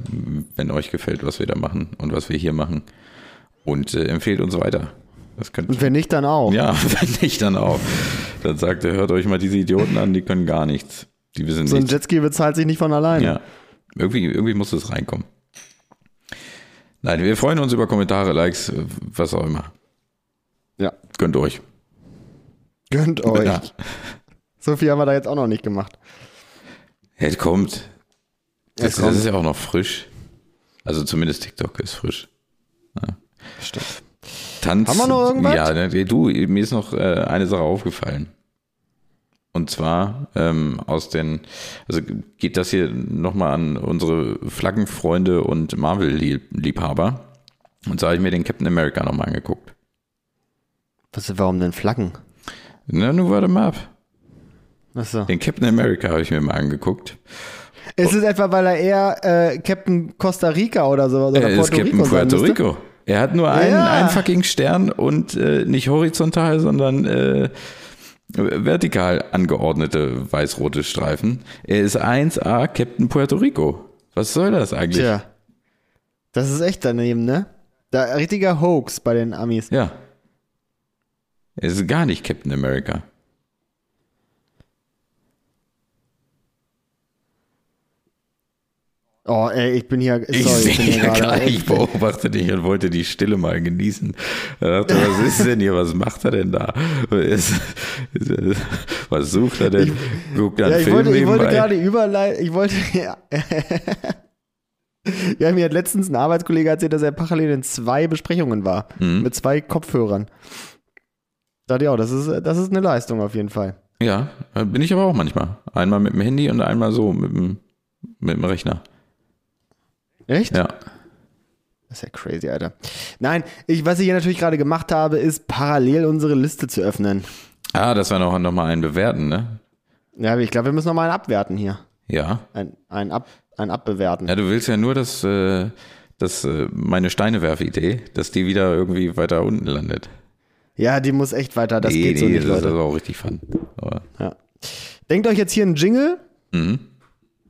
wenn euch gefällt, was wir da machen und was wir hier machen. Und äh, empfehlt uns weiter. Das könnt Und wenn nicht, dann auch. ja, wenn nicht, dann auch. Dann sagt er, hört euch mal diese Idioten an, die können gar nichts. Die wissen so ein nichts. Jetski bezahlt sich nicht von alleine. Ja. Irgendwie, irgendwie muss es reinkommen. Nein, wir freuen uns über Kommentare, Likes, was auch immer. Ja. Gönnt euch. Gönnt euch. Ja. So viel haben wir da jetzt auch noch nicht gemacht. Es kommt. Das, Es kommt. das ist ja auch noch frisch. Also zumindest TikTok ist frisch. Stimmt. Tanz. Haben wir noch irgendwas? Ja, ne, du, mir ist noch äh, eine Sache aufgefallen. Und zwar ähm, aus den, also geht das hier nochmal an unsere Flaggenfreunde und Marvel-Liebhaber. Und so habe ich mir den Captain America nochmal angeguckt. Was, warum denn Flaggen? Na, nun warte mal ab. Achso. Den Captain America habe ich mir mal angeguckt. Ist es etwa, weil er eher äh, Captain Costa Rica oder so oder Er ist Puerto Captain Rico Puerto? Rico. Er hat nur einen, Ja. einen fucking Stern und äh, nicht horizontal, sondern äh, vertikal angeordnete weiß-rote Streifen. Er ist 1A Captain Puerto Rico. Was soll das eigentlich? Tja. Das ist echt daneben, ne? Da richtiger Hoax bei den Amis. Ja. Er ist gar nicht Captain America. Oh, ey, ich bin hier. Ich sorry, sehe bin hier gerade- ich beobachte dich und wollte die Stille mal genießen. Da dachte, was ist denn hier? Was macht er denn da? Was sucht er denn? Guckt er einen Ja, ich Film wollte, ich wollte gerade überleiten. Ich wollte. Ja. ja, mir hat letztens ein Arbeitskollege erzählt, dass er parallel in zwei Besprechungen war. Mhm. Mit zwei Kopfhörern. Da dachte ich auch, das ist, das ist eine Leistung auf jeden Fall. Ja, bin ich aber auch manchmal. Einmal mit dem Handy und einmal so mit dem, mit dem Rechner. Echt? Ja. Das ist ja crazy, Alter. Nein, ich, was ich hier natürlich gerade gemacht habe, ist parallel unsere Liste zu öffnen. Ah, das war noch, noch mal ein Bewerten, ne? Ja, ich glaube, wir müssen noch mal einen abwerten hier. Ja. Ein, ein, ab, ein abbewerten. Ja, du willst ja nur, dass, äh, dass äh, meine Steinewerfidee, dass die wieder irgendwie weiter unten landet. Ja, die muss echt weiter. Das geht so nicht, das ist Leute. auch richtig fun. Ja. Denkt euch jetzt hier einen Jingle. mhm.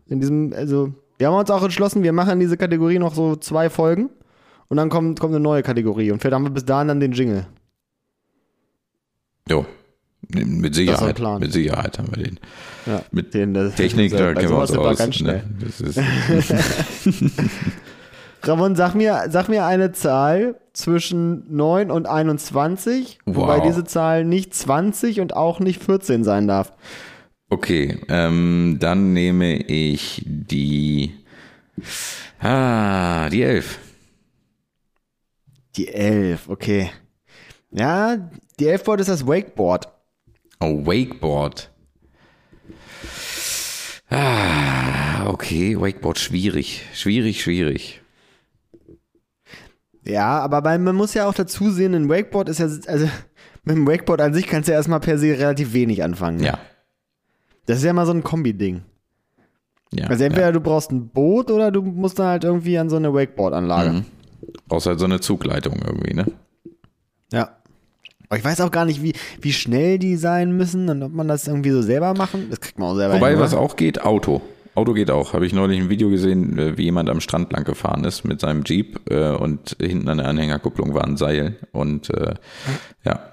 In diesem, also, wir haben uns auch entschlossen, wir machen diese Kategorie noch so zwei Folgen. Und dann kommt, kommt eine neue Kategorie. Und vielleicht haben wir bis dahin dann den Jingle. Jo. Mit ist der Sicherheit. Plan. Mit Sicherheit haben wir den. Ja, Mit den, das, Technik, da bei kennen wir uns aus. ganz schnell. Ne? Das ist, Ramon, sag mir, sag mir eine Zahl zwischen 9 und 21, wobei Wow. diese Zahl nicht 20 und auch nicht 14 sein darf. Okay, ähm, dann nehme ich die. Ah, die 11. Die 11, okay. Ja, die 11 Board ist das Wakeboard. Oh, Wakeboard. Ah, okay, Wakeboard schwierig. Schwierig, schwierig. Ja, aber man muss ja auch dazu sehen, ein Wakeboard ist ja, also mit dem Wakeboard an sich kannst du ja erstmal per se relativ wenig anfangen. Ja. Das ist ja mal so ein Kombi-Ding. ja Also entweder du brauchst ein Boot oder du musst dann halt irgendwie an so eine Wakeboard-Anlage. Mhm. Brauchst halt so eine Zugleitung irgendwie, ne? Ja. Aber ich weiß auch gar nicht, wie, wie schnell die sein müssen und ob man das irgendwie so selber machen. Das kriegt man auch selber Wobei, hin, was auch geht, Auto. Auto geht auch. Habe ich neulich ein Video gesehen, äh, wie jemand am Strand lang gefahren ist mit seinem Jeep äh, und hinten an der Anhängerkupplung war ein Seil. Und äh, ja,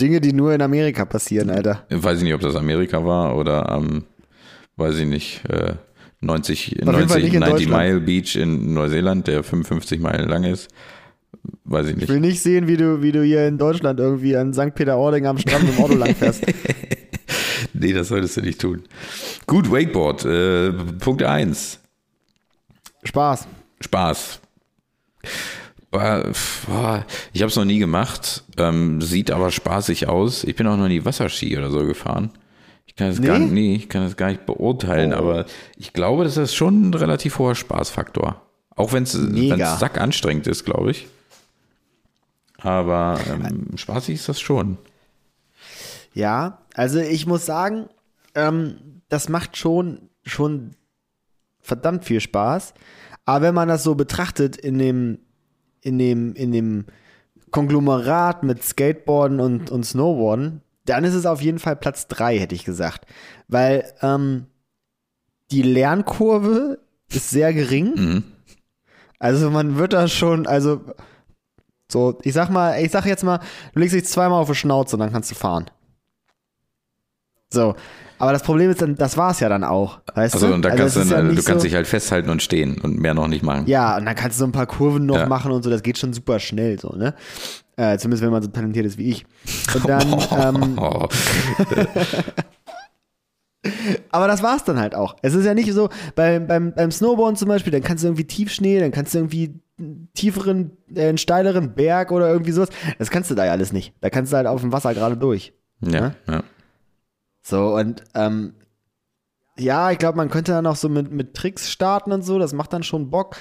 Dinge, die nur in Amerika passieren, Alter. weiß ich nicht, ob das Amerika war oder am, weiß ich nicht, äh, 90, Auf jeden Fall 90 nicht in 90 Deutschland. Mile Beach in Neuseeland, der 55 Meilen lang ist. Weiß ich Ich nicht. will nicht sehen, wie du, wie du hier in Deutschland irgendwie an St. Peter-Ording am Strand dem Auto langfährst. Nee, das solltest du nicht tun. Gut, Wakeboard. Äh, Punkt 1. Spaß. Spaß. Ich habe es noch nie gemacht, ähm, sieht aber spaßig aus. Ich bin auch noch nie Wasserski oder so gefahren. Ich kann das, gar, Nee? nee, ich kann das gar nicht beurteilen, Oh. aber ich glaube, das ist schon ein relativ hoher Spaßfaktor. Auch wenn es sack anstrengend ist, glaube ich. Aber ähm, spaßig ist das schon. Ja, also ich muss sagen, ähm, das macht schon, schon verdammt viel Spaß. Aber wenn man das so betrachtet in dem, in dem, in dem Konglomerat mit Skateboarden und, und Snowboarden, dann ist es auf jeden Fall Platz drei, hätte ich gesagt. Weil ähm, die Lernkurve ist sehr gering. Mhm. Also man wird da schon, also so, ich sag mal, ich sag jetzt mal, du legst dich zweimal auf die Schnauze und dann kannst du fahren. So. Aber das Problem ist dann, das war's ja dann auch. Weißt Also du? und da Also kannst es du, ist ja du nicht kannst so, dich halt festhalten und stehen und mehr noch nicht machen. Ja, und dann kannst du so ein paar Kurven noch Ja. machen und so, das geht schon super schnell, so, ne? Äh, zumindest wenn man so talentiert ist wie ich. Und dann, ähm, Oh, aber das war's dann halt auch. Es ist ja nicht so, beim, beim, beim Snowboarden zum Beispiel, dann kannst du irgendwie Tiefschnee, dann kannst du irgendwie einen tieferen, äh, einen steileren Berg oder irgendwie sowas. Das kannst du da ja alles nicht. Da kannst du halt auf dem Wasser gerade durch. ja, ja. So, und ähm, ja, ich glaube, man könnte dann auch so mit, mit Tricks starten und so, das macht dann schon Bock.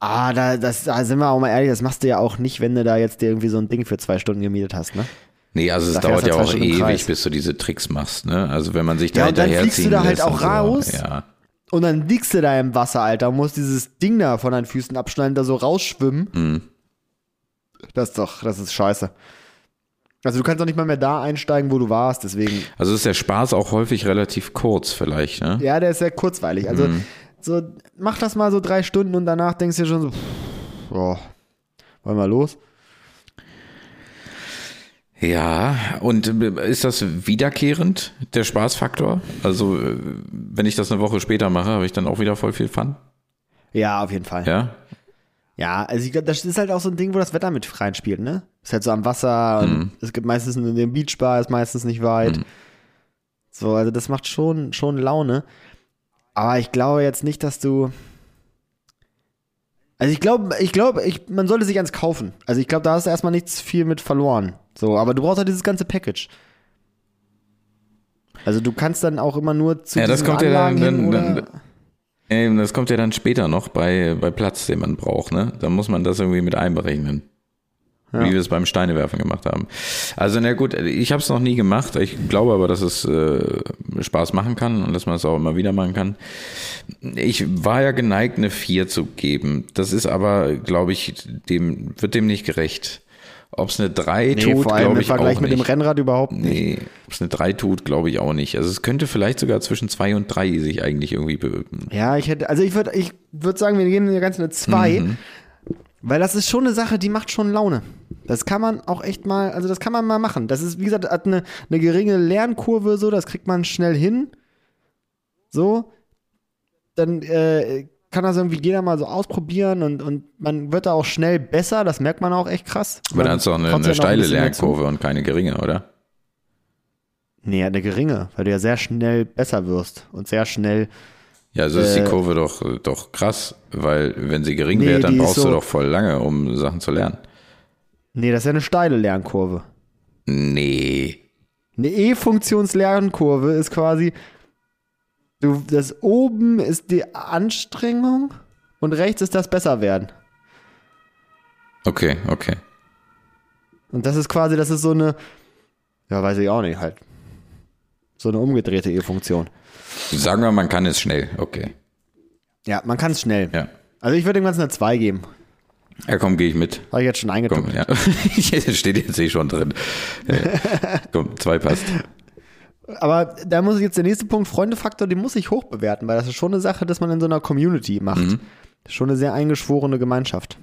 Ah, da, das, da sind wir auch mal ehrlich, das machst du ja auch nicht, wenn du da jetzt dir irgendwie so ein Ding für zwei Stunden gemietet hast, ne? Nee, also es Da dauert ja auch ewig, bis du diese Tricks machst, ne? Also wenn man sich da Ja, und dann hinterherziehen fliegst du da halt auch und so, raus. Ja. Und dann liegst du da im Wasser, Alter, und musst dieses Ding da von deinen Füßen abschneiden, da so rausschwimmen. Mhm. Das ist doch, das ist scheiße. Also du kannst doch nicht mal mehr da einsteigen, wo du warst, deswegen. Also ist der Spaß auch häufig relativ kurz vielleicht, ne? Ja, der ist sehr kurzweilig. Also Mhm. so, mach das mal so drei Stunden und danach denkst du dir schon so, pff, boah, wollen wir los? Ja, und äh, ist das wiederkehrend, der Spaßfaktor? Also äh, wenn ich das eine Woche später mache, habe ich dann auch wieder voll viel Fun? Ja, auf jeden Fall. Ja, Ja? also ich glaube, das ist halt auch so ein Ding, wo das Wetter mit reinspielt, ne? Ist halt so am Wasser und Mhm. es gibt meistens einen den Beachbar, ist meistens nicht weit. Mhm. So, also das macht schon, schon Laune. Aber ich glaube jetzt nicht, dass du. Also ich glaube, ich glaube, ich, man sollte sich eins kaufen. Also ich glaube, da hast du erstmal nichts viel mit verloren. So, aber du brauchst halt dieses ganze Package. Also du kannst dann auch immer nur zu Ja, das kommt ja dann- Anlagen hin dann- oder dann- Ähm, das kommt ja dann später noch bei, bei Platz, den man braucht, ne? Da muss man das irgendwie mit einberechnen. Ja. Wie wir es beim Steinewerfen gemacht haben. Also, na gut, ich habe es noch nie gemacht. Ich glaube aber, dass es äh, Spaß machen kann und dass man es auch immer wieder machen kann. Ich war ja geneigt, eine 4 zu geben. Das ist aber, glaube ich, dem, wird dem nicht gerecht. Ob es eine 3 Nee, tut, glaube im ich Vergleich auch mit nicht. dem Rennrad überhaupt nicht. Nee, ob es eine 3 tut, glaube ich auch nicht. Also es könnte vielleicht sogar zwischen 2 und 3 sich eigentlich irgendwie be Ja, ich hätte, also ich würde ich würd sagen, wir geben der ganzen eine 2, Mhm. weil das ist schon eine Sache, die macht schon Laune. Das kann man auch echt mal, also das kann man mal machen. Das ist, wie gesagt, hat eine, eine geringe Lernkurve, so, das kriegt man schnell hin. So. Dann äh, kann das irgendwie jeder mal so ausprobieren und, und man wird da auch schnell besser, das merkt man auch echt krass. Aber dann hast du auch eine, eine ein steile dazu. Lernkurve und keine geringe, oder? Nee, eine geringe, weil du ja sehr schnell besser wirst und sehr schnell Ja, also ist Äh, die Kurve doch, doch krass, weil wenn sie gering Nee, wäre, dann brauchst du so- doch voll lange, um Sachen zu lernen. Nee, das ist ja eine steile Lernkurve. Nee. Eine E-Funktions-Lernkurve ist quasi, du, das oben ist die Anstrengung und rechts ist das Besserwerden. Okay, okay. Und das ist quasi, das ist so eine, ja, weiß ich auch nicht, halt. So eine umgedrehte E-Funktion. Sagen wir, man kann es schnell. Okay. Ja, man kann es schnell. Ja. Also ich würde dem Ganzen eine 2 geben. Ja, komm, gehe ich mit. Habe ich jetzt schon Komm, eingetippt. ja. Steht jetzt eh schon drin. Komm, zwei passt. Aber da muss ich jetzt der nächste Punkt, Freundefaktor, den muss ich hoch bewerten, weil das ist schon eine Sache, dass man in so einer Community macht. Mhm. Das ist schon eine sehr eingeschworene Gemeinschaft.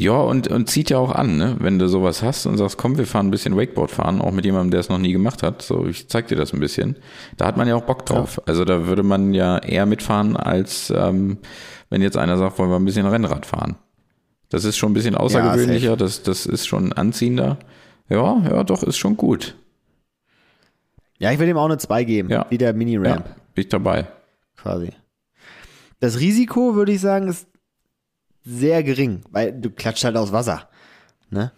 Ja, und, und zieht ja auch an, ne? Wenn du sowas hast und sagst, komm, wir fahren ein bisschen Wakeboard fahren, auch mit jemandem, der es noch nie gemacht hat. So, ich zeig dir das ein bisschen. Da hat man ja auch Bock drauf. Also da würde man ja eher mitfahren, als ähm, wenn jetzt einer sagt, wollen wir ein bisschen Rennrad fahren. Das ist schon ein bisschen außergewöhnlicher, das, das ist schon anziehender. Ja, ja, doch, ist schon gut. Ja, ich will dem auch eine 2 geben, Ja. wie der Mini-Ramp Ja, bin ich dabei. quasi. Das Risiko, würde ich sagen, ist sehr gering, weil du klatscht halt aus Wasser. Ne?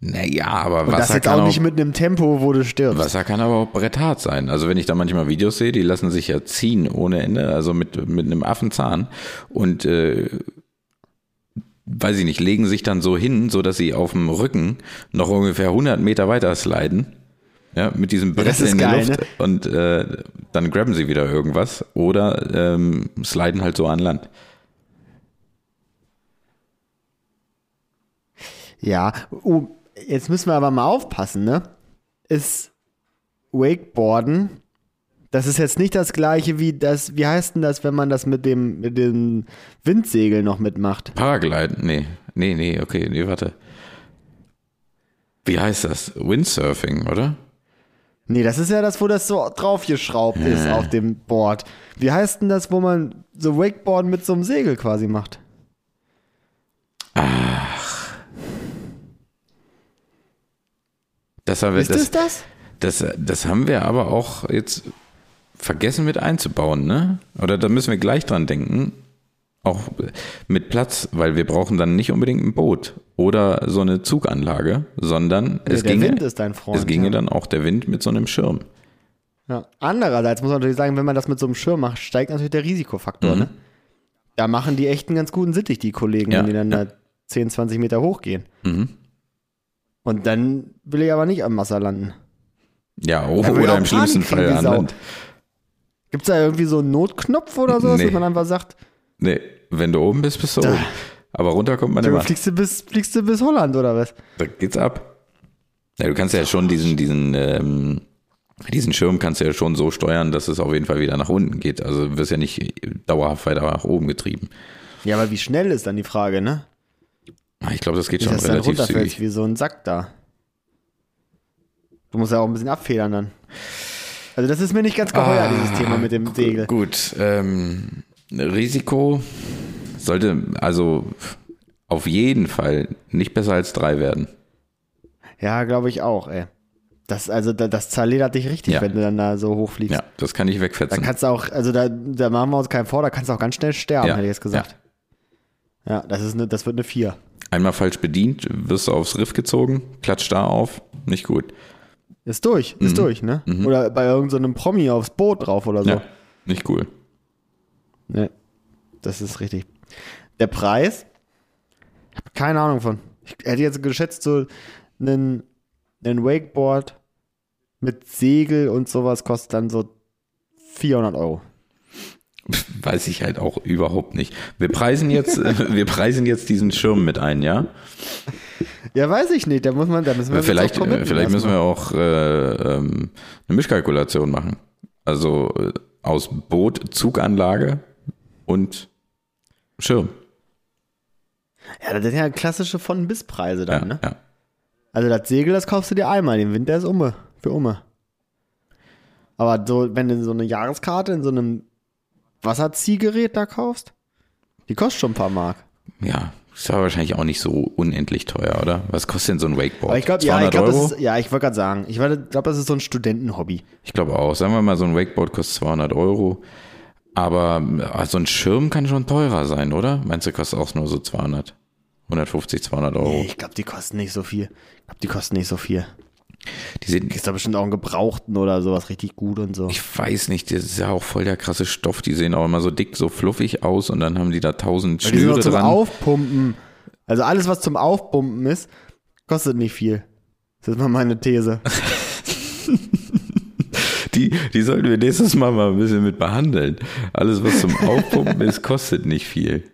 Naja, aber Und das Wasser jetzt kann auch auch, nicht mit einem Tempo, wo du stirbst. Wasser kann aber auch bretthart sein. Also wenn ich da manchmal Videos sehe, die lassen sich ja ziehen ohne Ende, also mit, mit einem Affenzahn und äh, weiß ich nicht, legen sich dann so hin, so dass sie auf dem Rücken noch ungefähr 100 Meter weiter sliden. Ja, mit diesem Brett ist in die geil, Luft ne? und äh, dann grabben sie wieder irgendwas oder ähm, sliden halt so an Land. Ja, oh, jetzt müssen wir aber mal aufpassen, ne? Ist Wakeboarden, das ist jetzt nicht das gleiche wie das, wie heißt denn das, wenn man das mit dem, mit dem Windsegel noch mitmacht? Paragliden? Nee, nee, nee, okay, nee, warte. Wie heißt das? Windsurfing, oder? Nee, das ist ja das, wo das so draufgeschraubt ist auf dem Board. Wie heißt denn das, wo man so Wakeboarden mit so einem Segel quasi macht? Das haben wir, Ist das das? Das, das haben wir aber auch jetzt vergessen mit einzubauen, ne? Oder da müssen wir gleich dran denken. Auch mit Platz, weil wir brauchen dann nicht unbedingt ein Boot oder so eine Zuganlage, sondern es der ginge, Wind ist dein Freund, es ginge ja. dann auch der Wind mit so einem Schirm. Ja. Andererseits muss man natürlich sagen, wenn man das mit so einem Schirm macht, steigt natürlich der Risikofaktor, ne? Da machen die echt einen ganz guten Sittich, die Kollegen, Ja, wenn die dann ja. da 10, 20 Meter hochgehen. Mhm. Und dann will ich aber nicht am Wasser landen. Ja, oder im schlimmsten Fall an. Land. Gibt es da irgendwie so einen Notknopf oder so, Nee. dass man einfach sagt, Nee, wenn du oben bist, bist du Da- oben. Aber runter kommt man du immer. fliegst du, bis, fliegst du bis Holland oder was? Da geht's ab. Ja, du kannst ja schon diesen, diesen, ähm, diesen Schirm kannst du ja schon so steuern, dass es auf jeden Fall wieder nach unten geht. Also du wirst ja nicht dauerhaft weiter nach oben getrieben. Ja, aber wie schnell ist dann die Frage, ne? Ah, Ich glaube, das geht Nicht, schon dann relativ runterfällst zügig. wie so ein Sack da. Du musst ja auch ein bisschen abfedern dann. Also das ist mir nicht ganz geheuer, Ah, dieses Thema mit dem Segel. Gut, ähm, Risiko sollte also auf jeden Fall nicht besser als drei werden. Ja, glaube ich auch, ey. Das, also, da- das zerledert dich richtig, Ja. wenn du dann da so hochfliegst. Ja, das kann ich Da wegfetzen. kannst du auch, also da, da machen wir uns keinen vor, da kannst du auch ganz schnell sterben, Ja, hätte ich jetzt gesagt. Ja, das, ist eine, das wird eine 4. Einmal falsch bedient, wirst du aufs Riff gezogen, klatscht da auf, nicht gut. Ist durch, ist durch, ne? Oder bei irgendeinem Promi aufs Boot drauf oder so. Ja, nicht cool. Ne, das ist richtig. Der Preis? Ich habe keine Ahnung von. Ich hätte jetzt geschätzt, so einen, Wakeboard mit Segel und sowas kostet dann so 400 Euro. Weiß ich halt auch überhaupt nicht. Wir preisen jetzt, wir preisen jetzt diesen Schirm mit ein, ja? Ja, weiß ich nicht. Da muss man, da müssen wir Vielleicht, äh, vielleicht müssen wir auch äh, ähm, eine Mischkalkulation machen. Also äh, aus Boot, Zuganlage und Schirm. Ja, das sind ja klassische von bis Preise Ja, dann, ne? ja. Also das Segel, das kaufst du dir einmal, den Winter ist umme, für umme. Aber so, wenn du so eine Jahreskarte in so einem Wasserziehgerät da kaufst, die kostet schon ein paar Mark. ja, ist aber wahrscheinlich auch nicht so unendlich teuer, oder? Was kostet denn so ein Wakeboard? Aber ich glaube, ja, ich 200 glaube, Euro? ist, ja, ich wollte gerade sagen, ich glaube, das ist so ein Studentenhobby. Ich glaube auch. Sagen wir mal, so ein Wakeboard kostet 200 Euro. Aber äh, so ein Schirm kann schon teurer sein, oder? Meinst du, kostet auch nur so 200? 150, 200 Euro? Nee, ich glaube, die kosten nicht so viel. Ich glaube, die kosten nicht so viel. Die sind, Ist da bestimmt auch einen Gebrauchten oder sowas richtig gut und so. ich weiß nicht, das ist ja auch voll der krasse Stoff. Die sehen auch immer so dick, so fluffig aus und dann haben die da tausend Die sind Schnüre auch zum dran. Aufpumpen. Also alles, was zum Aufpumpen ist, kostet nicht viel. Das ist mal meine These. Die, die sollten wir nächstes Mal mal ein bisschen mit behandeln. Alles, was zum Aufpumpen ist, kostet nicht viel.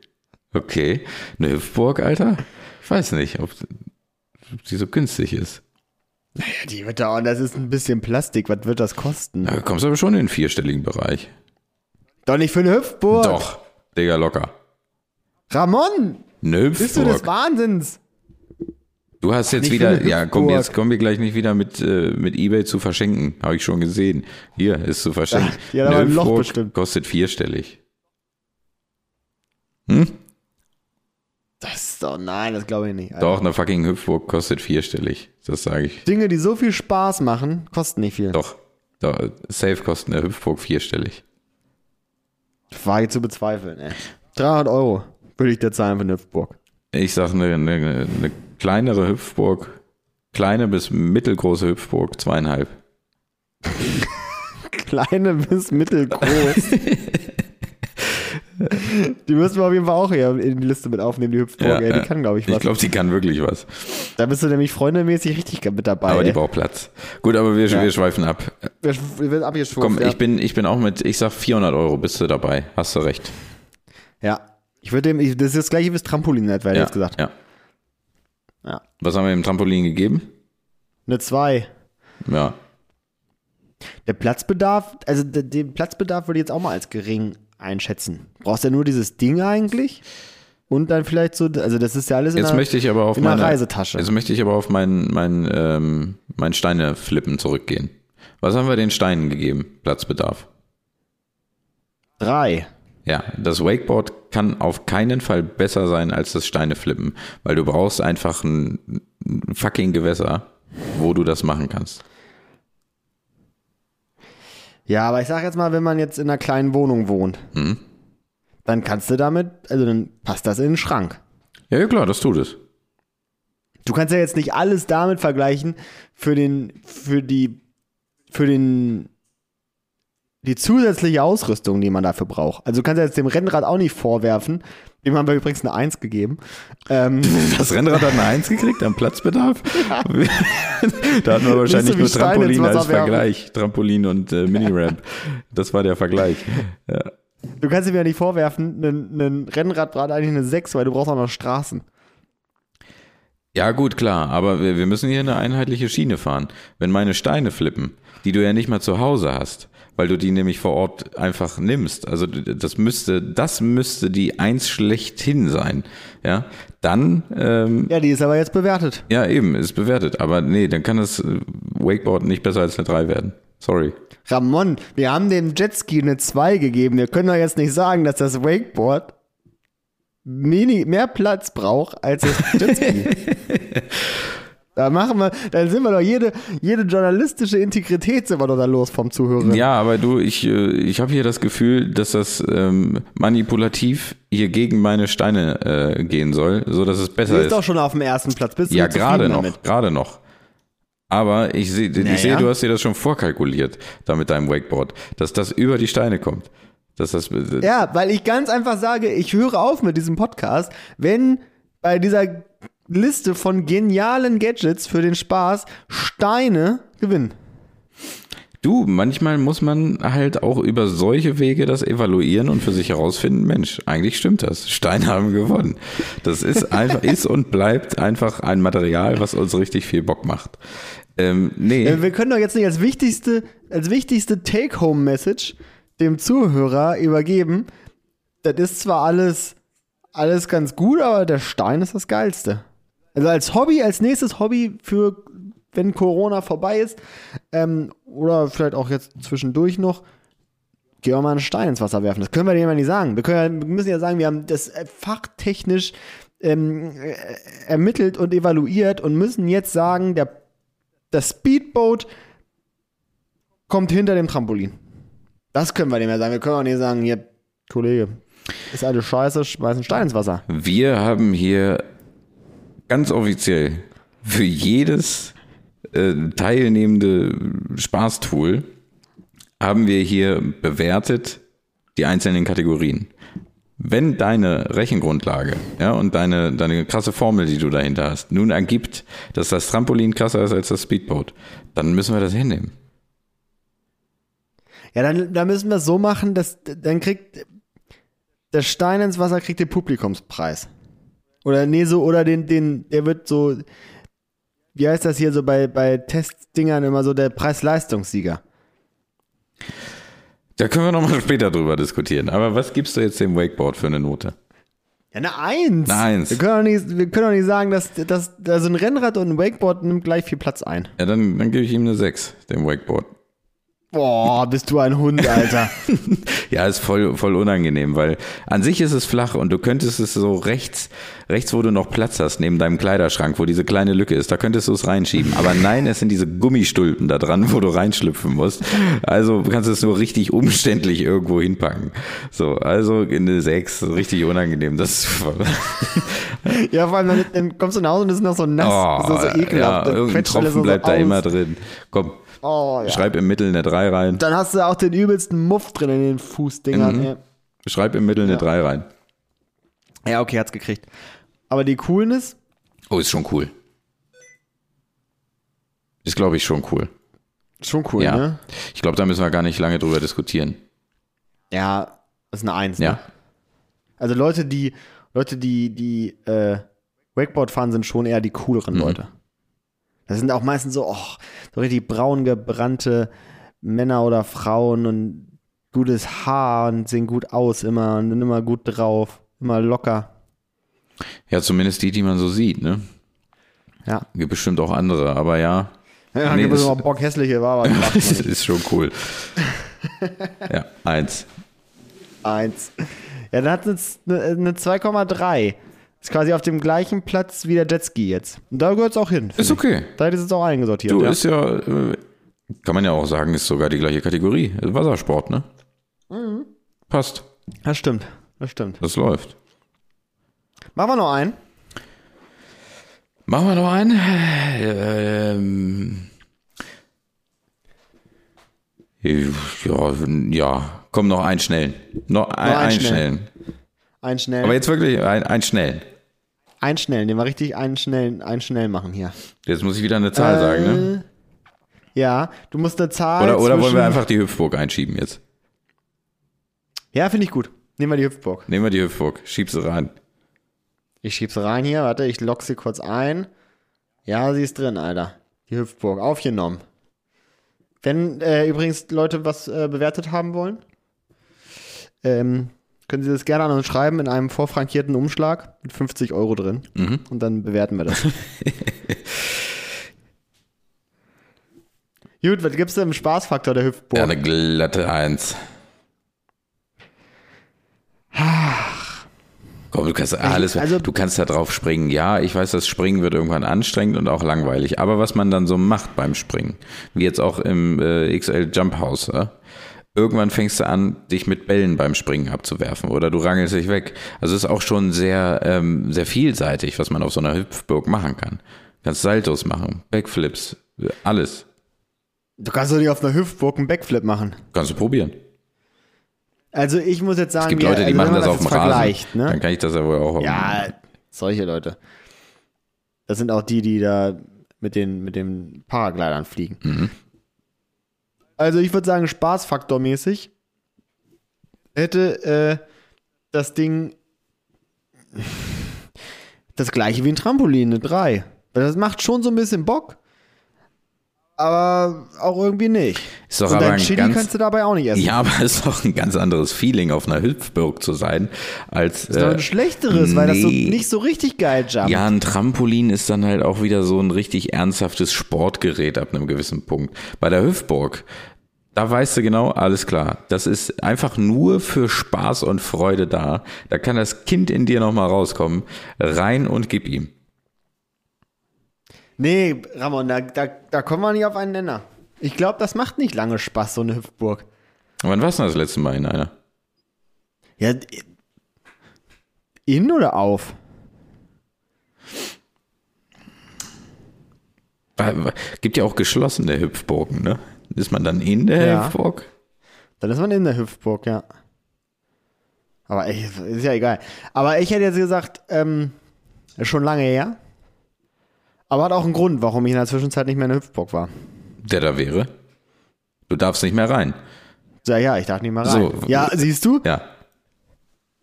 Okay. Eine Hüpfburg, Alter? Ich weiß nicht, ob, ob die so günstig ist. Ja, die wird da, und das ist ein bisschen Plastik. Was wird das kosten? Da kommst du aber schon in den vierstelligen Bereich. Doch nicht für eine Hüpfburg. Doch, Digga, locker. Ramon, Eine bist du des Hüpfburg. Wahnsinns? Du hast jetzt Nicht wieder, ja komm, Hüpfburg. jetzt kommen wir gleich nicht wieder mit, äh, mit Ebay zu verschenken. Habe ich schon gesehen. Hier ist zu verschenken. Eine ein Loch Hüpfburg bestimmt. kostet vierstellig. Hm? Das ist doch, nein, das glaube ich nicht. Doch, eine fucking Hüpfburg kostet vierstellig. Das sage ich. Dinge, die so viel Spaß machen, kosten nicht viel. Doch. Doch, safe kostet eine Hüpfburg vierstellig. Wage zu bezweifeln, ey. 300 Euro würde ich dir zahlen für eine Hüpfburg. Ich sag eine, eine, eine kleinere Hüpfburg, kleine bis mittelgroße Hüpfburg, zweieinhalb. Kleine bis mittelgroß. die müssen wir auf jeden Fall auch hier in die Liste mit aufnehmen, die Hüpfburg. ey. Die kann, glaube ich, was. Ich glaube, die kann wirklich was. da bist du nämlich freundemäßig richtig mit dabei. Aber die braucht Platz. Gut, aber wir, Ja. wir schweifen ab. Wir, wir werden abgeschwurbelt. Komm, ja. ich bin, ich bin auch mit, ich sag 400 Euro, bist du dabei. Hast du recht. ja. Ich würde dem, ich, das ist das gleiche wie das Trampolin, hat Ja, jetzt gesagt. ja. Ja. Was haben wir im Trampolin gegeben? Eine 2. Ja. Der Platzbedarf, also de- den Platzbedarf würde ich jetzt auch mal als gering einschätzen. Brauchst ja nur dieses Ding eigentlich und dann vielleicht so, also das ist ja alles in Jetzt einer, möchte ich aber auf in meine Reisetasche. Jetzt möchte ich aber auf mein, mein, ähm, mein Steine-Flippen zurückgehen. Was haben wir den Steinen gegeben? Platzbedarf. Drei. Ja, das Wakeboard kann auf keinen Fall besser sein als das Steineflippen, weil du brauchst einfach ein, ein fucking Gewässer, wo du das machen kannst. Ja, aber ich sag jetzt mal, wenn man jetzt in einer kleinen Wohnung wohnt, Mhm. dann kannst du damit, also dann passt das in den Schrank. Ja, ja klar, das tut es. Du kannst ja jetzt nicht alles damit vergleichen für den, für die, für den, die zusätzliche Ausrüstung, die man dafür braucht. Also du kannst ja jetzt dem Rennrad auch nicht vorwerfen, dem haben wir übrigens eine Eins gegeben. Ähm, Das Rennrad hat eine Eins gekriegt am Platzbedarf. da hatten wir wahrscheinlich nur Trampolin als. Vergleich. Trampolin und äh, Mini-Ramp. Das war der Vergleich. Ja. du kannst ihm ja nicht vorwerfen, ein, ein Rennrad braucht eigentlich eine Sechs, weil du brauchst auch noch Straßen. Ja, gut, klar, aber wir, wir müssen hier eine einheitliche Schiene fahren. Wenn meine Steine flippen, die du ja nicht mal zu Hause hast, weil du die nämlich vor Ort einfach nimmst, also das müsste, das müsste die Eins schlechthin sein, ja, dann, ähm, Ja, die ist aber jetzt bewertet. ja eben, ist bewertet, aber nee, dann kann das äh, Wakeboard nicht besser als eine 3 werden. Sorry. Ramon, wir haben dem Jetski eine 2 gegeben. Wir können doch jetzt nicht sagen, dass das Wakeboard mini, mehr Platz braucht als das Jetski. Da machen wir, dann sind wir doch jede, jede journalistische Integrität sind wir doch da los vom Zuhörer. Ja, aber du, ich, äh, ich habe hier das Gefühl, dass das ähm, manipulativ hier gegen meine Steine äh, gehen soll, so dass es Du besser bist ist. doch schon auf dem ersten Platz. Bist du Ja, gerade noch, gerade noch. Aber ich sehe, Naja. sehe, du hast dir das schon vorkalkuliert, da mit deinem Wakeboard, dass das über die Steine kommt. Dass das, Ja, weil ich ganz einfach sage, ich höre auf mit diesem Podcast, wenn bei dieser Liste von genialen Gadgets für den Spaß Steine gewinnen. Du, manchmal muss man halt auch über solche Wege das evaluieren und für sich herausfinden, Mensch, eigentlich stimmt das. Steine haben gewonnen. Das ist einfach, ist und bleibt einfach ein Material, was uns richtig viel Bock macht. Ähm, nee, Äh, Wir können doch jetzt nicht als wichtigste, als wichtigste Take-Home-Message dem Zuhörer übergeben. Das ist zwar alles, alles ganz gut, aber der Stein ist das Geilste. Also als Hobby, als nächstes Hobby für, wenn Corona vorbei ist, ähm, oder vielleicht auch jetzt zwischendurch noch, geh auch mal einen Stein ins Wasser werfen. Das können wir dir ja nicht sagen. Wir, können ja, wir müssen ja sagen, wir haben das äh, fachtechnisch ähm, äh, ermittelt und evaluiert und müssen jetzt sagen, der das Speedboat kommt hinter dem Trampolin. Das können wir dem ja sagen. Wir können auch nicht sagen, hier, Kollege, ist alles scheiße, schmeiß einen Stein ins Wasser. wir haben hier ganz offiziell für jedes äh, teilnehmende Spaßtool haben wir hier bewertet die einzelnen Kategorien. Wenn deine Rechengrundlage ja, und deine, deine krasse Formel, die du dahinter hast, nun ergibt, dass das Trampolin krasser ist als das Speedboat, dann müssen wir das hinnehmen. Ja, dann, dann müssen wir es so machen, dass dann kriegt der Stein ins Wasser kriegt den Publikumspreis. Oder nee, so, oder den, den, der wird so, wie heißt das hier so bei, bei Testdingern immer so der Preis-Leistungssieger. Da können wir nochmal später drüber diskutieren. Aber was gibst du jetzt dem Wakeboard für eine Note? Ja, eine Eins. Eine Eins. Wir können doch nicht, wir können doch nicht sagen, dass, dass, dass ein Rennrad und ein Wakeboard nimmt gleich viel Platz ein. Ja, dann, dann gebe ich ihm eine 6, dem Wakeboard. Boah, bist du ein Hund, Alter. Ja, ist voll, voll unangenehm, weil an sich ist es flach und du könntest es so rechts, rechts, wo du noch Platz hast, neben deinem Kleiderschrank, wo diese kleine Lücke ist, da könntest du es reinschieben. Aber nein, es sind diese Gummistulpen da dran, wo du reinschlüpfen musst. Also kannst du es nur richtig umständlich irgendwo hinpacken. So, also in eine 6, richtig unangenehm. Das ja, vor allem dann, dann kommst du nach Hause und es ist noch so nass, oh, so, so ekelhaft. ja, irgendein Tropfen so bleibt aus. da immer drin. Komm, Oh, ja. schreib im Mittel eine 3 rein. Dann hast du auch den übelsten Muff drin in den Fußdingern. Mhm. ey. Schreib im Mittel eine 3 rein. Ja, okay, hat's gekriegt. Aber die Coolness, Oh, ist schon cool. Ist, glaube ich, schon cool. schon cool, ja. ne? Ich glaube, da müssen wir gar nicht lange drüber diskutieren. Ja, das ist eine Eins, Ja. ne? Also Leute, die, Leute, die, die äh, Wakeboard fahren, sind schon eher die cooleren Leute. Das sind auch meistens so, oh, so richtig braun gebrannte Männer oder Frauen und gutes Haar und sehen gut aus immer und sind immer gut drauf, immer locker. Ja, zumindest die, die man so sieht, ne? Ja. Gibt bestimmt auch andere, aber ja. Ja, Nee, gibt es immer Bock hässliche war, aber ist schon cool. ja, eins. Eins. Ja, dann hat es eine, eine 2,3. Ist quasi auf dem gleichen Platz wie der Jetski jetzt. Und da gehört es auch hin. Ist finde ich. okay. Da ist es auch eingesortiert. Du, ja. ist ja, äh, kann man ja auch sagen, ist sogar die gleiche Kategorie. Ist Wassersport, ne? Mhm. Passt. Das stimmt. Das stimmt. Das läuft. Machen wir noch einen. Machen wir noch einen. Ähm, ja, ja, komm, noch einen schnellen. Noch ein, einen einen schnellen. schnellen. Einen schnellen. Aber jetzt wirklich ein, einen schnellen. Einen schnellen. Den wir richtig einen schnellen, einen schnell machen hier. Jetzt muss ich wieder eine Zahl sagen, ne? Äh, Ja, du musst eine Zahl. Oder, oder wollen wir einfach die Hüpfburg einschieben jetzt? Ja, finde ich gut. Nehmen wir die Hüpfburg. Nehmen wir die Hüpfburg, schieb sie rein. Ich schieb sie rein hier. Warte, ich lock sie kurz ein. Ja, sie ist drin, Alter. Die Hüpfburg. Aufgenommen. Wenn äh, übrigens Leute was äh, bewertet haben wollen, ähm, können sie das gerne an uns schreiben in einem vorfrankierten Umschlag mit 50 Euro drin. Mhm. Und dann bewerten wir das. Gut, was gibt's denn im Spaßfaktor der Hüpfburg? Ja, eine glatte Eins. Komm, du kannst alles, also- du kannst da drauf springen. Ja, ich weiß, das Springen wird irgendwann anstrengend und auch langweilig. Aber was man dann so macht beim Springen, wie jetzt auch im äh, XL Jump House, ja? Irgendwann fängst du an, dich mit Bällen beim Springen abzuwerfen oder du rangelst dich weg. Also es ist auch schon sehr, ähm, sehr vielseitig, was man auf so einer Hüpfburg machen kann. Du kannst Saltos machen, Backflips, Alles. Du kannst doch nicht auf einer Hüftburg einen Backflip machen. Kannst du probieren. Also ich muss jetzt sagen, Es gibt Leute, die also machen man das auf dem Rasen. vergleicht, Dann Ne? kann ich das ja wohl auch. Ja, solche Leute. Das sind auch die, die da mit den, mit den Paraglidern fliegen. Mhm. Also ich würde sagen, spaßfaktormäßig hätte äh, das Ding das gleiche wie ein Trampolin, eine 3. Weil das macht schon so ein bisschen Bock, aber auch irgendwie nicht. Ist doch Und aber dein ein Chili ganz- kannst du dabei auch nicht essen. Ja, aber es ist doch ein ganz anderes Feeling, auf einer Hüpfburg zu sein, als. Das ist doch äh, ein schlechteres, weil das so nee. nicht so richtig geil jumpt. Ja, ein Trampolin ist dann halt auch wieder so ein richtig ernsthaftes Sportgerät ab einem gewissen Punkt. Bei der Hüpfburg, da weißt du genau, alles klar. Das ist einfach nur für Spaß und Freude da. Da kann das Kind in dir nochmal rauskommen. Rein und gib ihm. Nee, Ramon, da, da, da kommen wir nicht auf einen Nenner. Ich glaube, das macht nicht lange Spaß, so eine Hüpfburg. Wann warst du das letzte Mal in einer? Ja, in oder auf? Gibt ja auch geschlossene Hüpfburgen, ne? Ist man dann in der Ja. Hüpfburg? Dann ist man in der Hüpfburg, ja. Aber ey, ist ja egal. Aber ich hätte jetzt gesagt, ähm, schon lange her. Aber hat auch einen Grund, warum ich in der Zwischenzeit nicht mehr in der Hüpfburg war. Der da wäre? Du darfst nicht mehr rein. Ja, ja, ich darf nicht mal rein. So. ja, siehst du? Ja.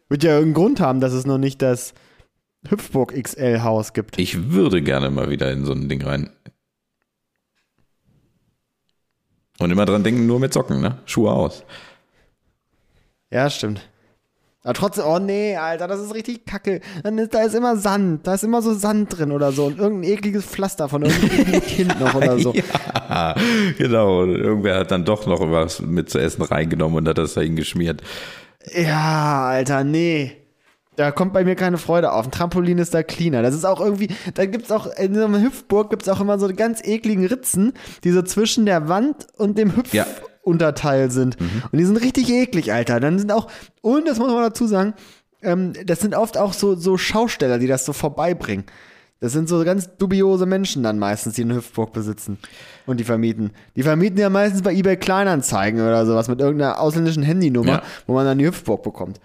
Wird ja irgendeinen Grund haben, dass es noch nicht das Hüpfburg XL Haus gibt. Ich würde gerne mal wieder in so ein Ding rein. Und immer dran denken, nur mit Socken, ne? Schuhe aus. Ja, stimmt. Aber trotzdem, oh nee, Alter, das ist richtig kacke. Dann ist, da ist immer Sand, da ist immer so Sand drin oder so und irgendein ekliges Pflaster von irgendeinem Kind noch oder so. Ja, genau. Und irgendwer hat dann doch noch was mit zu essen reingenommen und hat das dahin geschmiert. Ja, Alter, nee. Da kommt bei mir keine Freude auf. Ein Trampolin ist da cleaner. Das ist auch irgendwie, da gibt's auch, in so einer Hüpfburg gibt's auch immer so ganz ekligen Ritzen, die so zwischen der Wand und dem Ja. Hüpfunterteil sind. Und die sind richtig eklig, Alter. Dann sind auch, und das muss man dazu sagen, ähm, das sind oft auch so, so Schausteller, die das so vorbeibringen. Das sind so ganz dubiose Menschen dann meistens, die eine Hüpfburg besitzen und die vermieten. Die vermieten ja meistens bei eBay Kleinanzeigen oder sowas mit irgendeiner ausländischen Handynummer, Ja. wo man dann die Hüpfburg bekommt.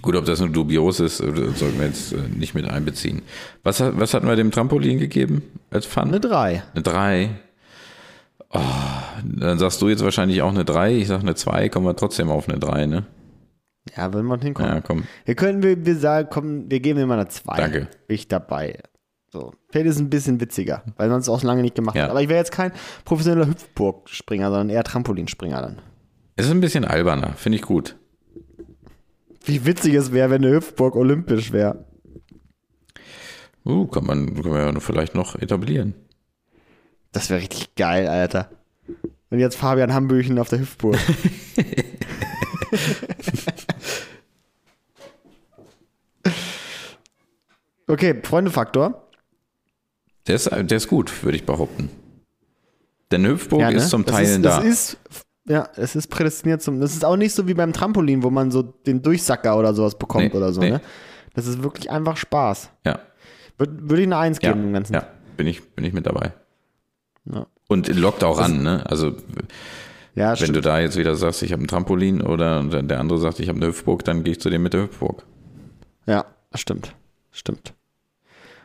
Gut, ob das nur dubios ist, äh, sollten wir jetzt äh, nicht mit einbeziehen. Was, hat- was hatten wir dem Trampolin gegeben als Fun? Eine 3. Eine 3. Oh, dann sagst du jetzt wahrscheinlich auch eine 3. Ich sag eine 2, kommen wir trotzdem auf eine 3, ne? Ja, wenn man hinkommt. Ja, komm. Wir können, wir, wir sagen, komm, wir geben ihm mal eine 2. Danke. Bin ich dabei. So. Vielleicht ist es ein bisschen witziger, weil man es auch lange nicht gemacht Ja. hat. Aber ich wäre jetzt kein professioneller Hüpfburgspringer, sondern eher Trampolinspringer dann. Es ist ein bisschen alberner, finde ich gut. Wie witzig es wäre, wenn eine Hüpfburg olympisch wäre. Uh, kann man, kann man ja vielleicht noch etablieren. Das wäre richtig geil, Alter. Und jetzt Fabian Hambüchen auf der Hüpfburg. okay, Freundefaktor. Der ist, der ist gut, würde ich behaupten. Denn Hüpfburg Ja, ne? ist zum das Teil ist, da. Das ist, ja, es ist prädestiniert zum. Das ist auch nicht so wie beim Trampolin, wo man so den Durchsacker oder sowas bekommt Nee, oder so, nee. ne? Das ist wirklich einfach Spaß. ja, Würde würd ich eine Eins ja, geben im Ganzen. ja, bin ich, bin ich mit dabei. Ja. Und lockt auch an, ne? Also Ja, wenn stimmt. du da jetzt wieder sagst, ich habe ein Trampolin oder der andere sagt, ich habe eine Hüpfburg, dann gehe ich zu dem mit der Hüpfburg. Ja, das stimmt. Stimmt.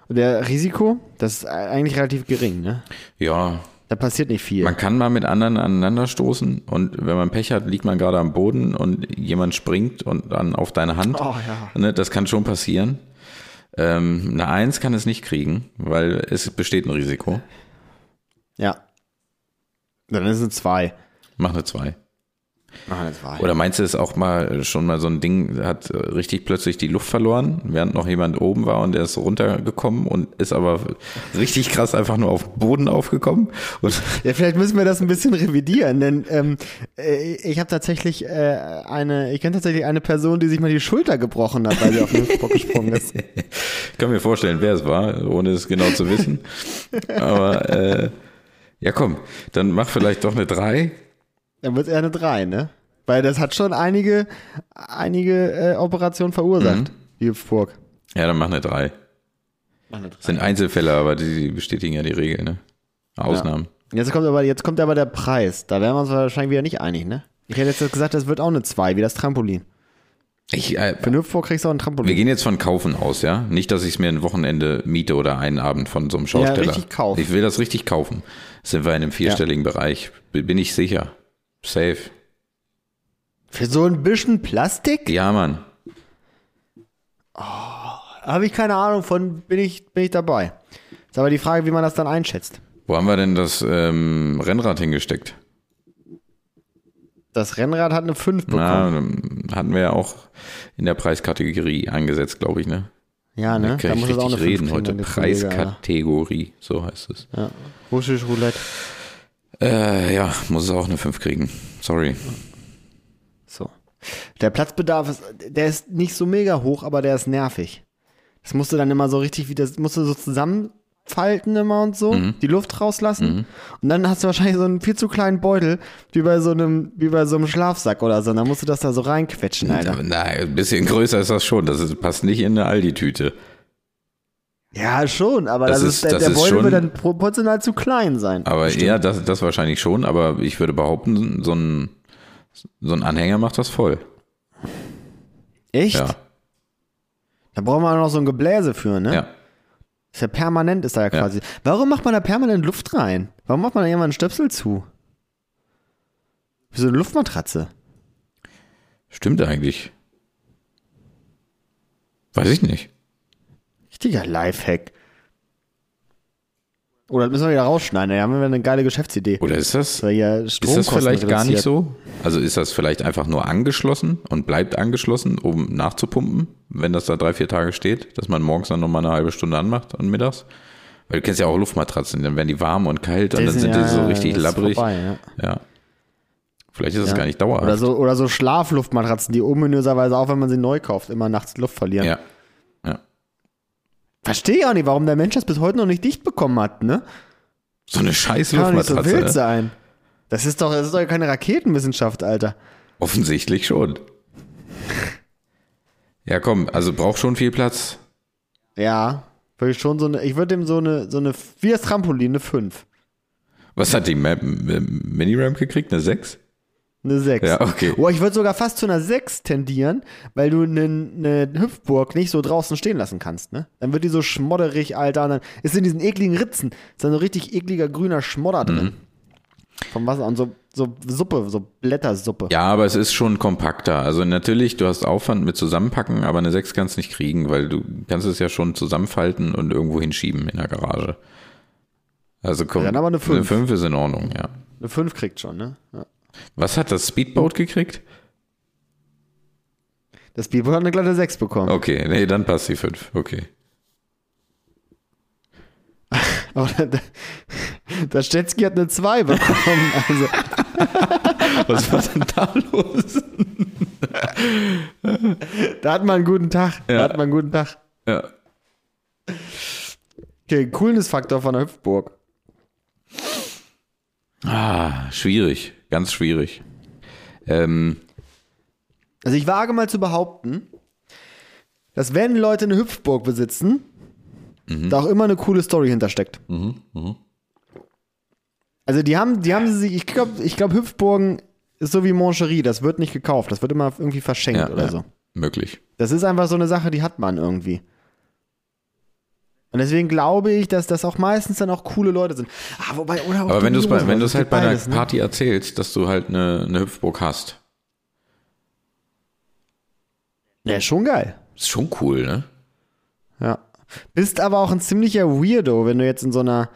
Und der Risiko, das ist eigentlich relativ gering, ne? Ja, Da passiert nicht viel. man kann mal mit anderen aneinander stoßen und wenn man Pech hat, liegt man gerade am Boden und jemand springt und dann auf deine Hand. Oh, ja. Ne, das kann schon passieren. Ähm, eine Eins kann es nicht kriegen, weil es besteht ein Risiko. Ja. Dann ist es eine 2. Mach eine Zwei. 2. Oder meinst du, es auch mal schon mal so ein Ding, hat äh, richtig plötzlich die Luft verloren, während noch jemand oben war und der ist runtergekommen und ist aber richtig krass einfach nur auf Boden aufgekommen? Und Ja, vielleicht müssen wir das ein bisschen revidieren, denn ähm, äh, ich habe tatsächlich äh, eine, ich kenne tatsächlich eine Person, die sich mal die Schulter gebrochen hat, weil sie auf den Hüpfbock gesprungen ist. ich kann mir vorstellen, wer es war, ohne es genau zu wissen. Aber äh, ja, komm, dann mach vielleicht doch eine Drei. Dann wird es eher eine 3, ne? Weil das hat schon einige, einige äh, Operationen verursacht, die Hüpfburg. Ja, dann mach eine Drei. Mach eine 3. Das sind Einzelfälle, aber die bestätigen ja die Regel, ne? Ausnahmen. Jetzt kommt aber, jetzt kommt aber der Preis. Da wären wir uns wahrscheinlich wieder nicht einig, ne? Ich hätte jetzt gesagt, das wird auch eine 2, wie das Trampolin. Ich, äh, Für eine Hüpfburg kriegst du auch ein wir Trampolin. gehen jetzt von Kaufen aus, ja? Nicht, dass ich es mir ein Wochenende miete oder einen Abend von so einem Schausteller. richtig kaufen. Ich will das richtig kaufen. Sind wir in einem vierstelligen Bereich. Bin ich sicher. Safe. Für so ein bisschen Plastik? Ja, Mann. Habe ich keine Ahnung von, bin ich, bin ich dabei. Ist aber die Frage, wie man das dann einschätzt. Wo haben wir denn das ähm, Rennrad hingesteckt? Das Rennrad hat eine 5 bekommen. Na, hatten wir ja auch in der Preiskategorie angesetzt, glaube ich, ne? Ja, ne? Kann ich muss es richtig fünf reden heute. Preiskategorie, so heißt es. Ja. Russisch Roulette. Äh, ja, muss es auch eine 5 kriegen. Sorry. So. Der Platzbedarf ist, der ist nicht so mega hoch, aber der ist nervig. Das musst du dann immer so richtig wieder, musst du so zusammenfalten immer und so, Mhm. die Luft rauslassen. Und dann hast du wahrscheinlich so einen viel zu kleinen Beutel, wie bei so einem, wie bei so einem Schlafsack oder so. Und dann musst du das da so reinquetschen, Alter. Na, ein bisschen größer ist das schon. Das passt nicht in eine Aldi-Tüte. Ja, schon, aber das, Das ist, der, der Beutel schon- wird dann proportional zu klein sein. Aber ja, das, das wahrscheinlich schon. Aber ich würde behaupten, so ein, so ein Anhänger macht das voll. Echt? Ja, Da braucht man auch noch so ein Gebläse für, ne? ja. Ist ja permanent, ist da ja quasi. Warum macht man da permanent Luft rein? Warum macht man da irgendwann einen Stöpsel zu? Wie so eine Luftmatratze. Stimmt eigentlich. Weiß ich nicht. Richtiger Lifehack. Oder das müssen wir wieder rausschneiden, da haben wir eine geile Geschäftsidee. Oder ist das, ja ist das vielleicht gar nicht so? Also ist das vielleicht einfach nur angeschlossen und bleibt angeschlossen, um nachzupumpen, wenn das da drei, vier Tage steht, dass man morgens dann nochmal eine halbe Stunde anmacht und mittags? Weil du kennst ja auch Luftmatratzen, dann werden die warm und kalt und dann sind ja, die so richtig das labbrig. vorbei, ja. Ja. Vielleicht ist es Ja. gar nicht dauerhaft. Oder so, oder so Schlafluftmatratzen, die ominöserweise, auch wenn man sie neu kauft, immer nachts Luft verlieren. Ja. Verstehe auch nicht, warum der Mensch das bis heute noch nicht dicht bekommen hat, ne? So eine scheiß Kann doch nicht so Luftmatratze. wild ne? sein. Das ist doch, das ist doch keine Raketenwissenschaft, Alter. Offensichtlich schon. Ja, komm, also braucht schon viel Platz. Ja, würde ich schon so eine, ich würde dem so eine, so eine, wie das Trampolin, eine 5. Was hat die Mini-Ramp gekriegt? Eine 6? Eine 6. Ja, okay. Oh, ich würde sogar fast zu einer 6 tendieren, weil du eine, eine Hüpfburg nicht so draußen stehen lassen kannst, ne? Dann wird die so schmodderig, Alter, und dann ist in diesen ekligen Ritzen, ist dann so richtig ekliger grüner Schmodder drin. Mhm. Vom Wasser und so, so Suppe, so Blättersuppe. Ja, aber es ist schon kompakter. Also natürlich, du hast Aufwand mit Zusammenpacken, aber eine 6 kannst du nicht kriegen, weil du kannst es ja schon zusammenfalten und irgendwo hinschieben in der Garage. Also komm, Ja, dann aber eine fünf. Eine 5 ist in Ordnung, ja. Eine 5 kriegt schon, ne? Ja. Was hat das Speedboat gekriegt? Das Speedboat hat eine glatte 6 bekommen. Okay, nee, dann passt die 5. Okay. Aber der Stetzky hat eine 2 bekommen. Also, Was war denn da los? da hat man einen guten Tag. Da Ja. hat man einen guten Tag. Ja. Okay, Coolness-Faktor von der Hüpfburg. Ah, schwierig. Ganz schwierig. Ähm, Also ich wage mal zu behaupten, dass wenn Leute eine Hüpfburg besitzen, da auch immer eine coole Story hintersteckt. Also die haben, die haben sie, ich glaube, ich glaube Hüpfburgen ist so wie Moncherie, das wird nicht gekauft, das wird immer irgendwie verschenkt ja, oder ja, so. möglich. Das ist einfach so eine Sache, die hat man irgendwie. Und deswegen glaube ich, dass das auch meistens dann auch coole Leute sind. Ah, wobei, oder Aber wenn du es wenn du halt bei einer ne? Party erzählst, dass du halt eine, eine Hüpfburg hast, Ja, schon geil. ist schon cool, ne? Ja. Bist aber auch ein ziemlicher Weirdo, wenn du jetzt in so einer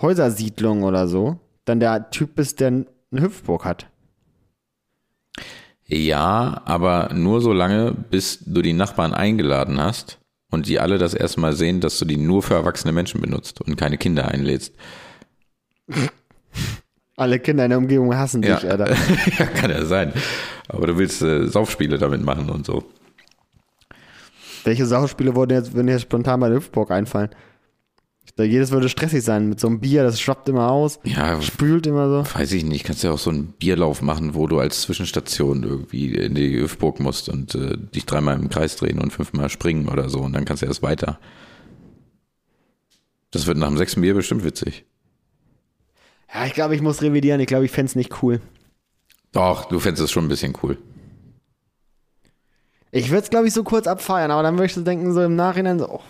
Häusersiedlung oder so, dann der Typ bist, der eine Hüpfburg hat. Ja, aber nur so lange, bis du die Nachbarn eingeladen hast und die alle das erste Mal sehen, dass du die nur für erwachsene Menschen benutzt und keine Kinder einlädst. Alle Kinder in der Umgebung hassen dich, Alter. ja, kann ja sein. Aber du willst äh, Saufspiele damit machen und so. Welche Sauspiele wurden jetzt, würden dir jetzt spontan bei Hüpfburg einfallen? Glaube, jedes würde stressig sein. Mit so einem Bier, das schwappt immer aus, Ja, spült immer so. weiß ich nicht. Kannst ja auch so einen Bierlauf machen, wo du als Zwischenstation irgendwie in die Hüpfburg musst und äh, dich dreimal im Kreis drehen und fünfmal springen oder so und dann kannst du erst weiter. Das wird nach dem sechsten Bier bestimmt witzig. Ja, ich glaube, ich muss revidieren. Ich glaube, ich fände es nicht cool. Doch, du fändest es schon ein bisschen cool. Ich würde es, glaube ich, so kurz abfeiern, aber dann würde ich so denken, so im Nachhinein so, oh,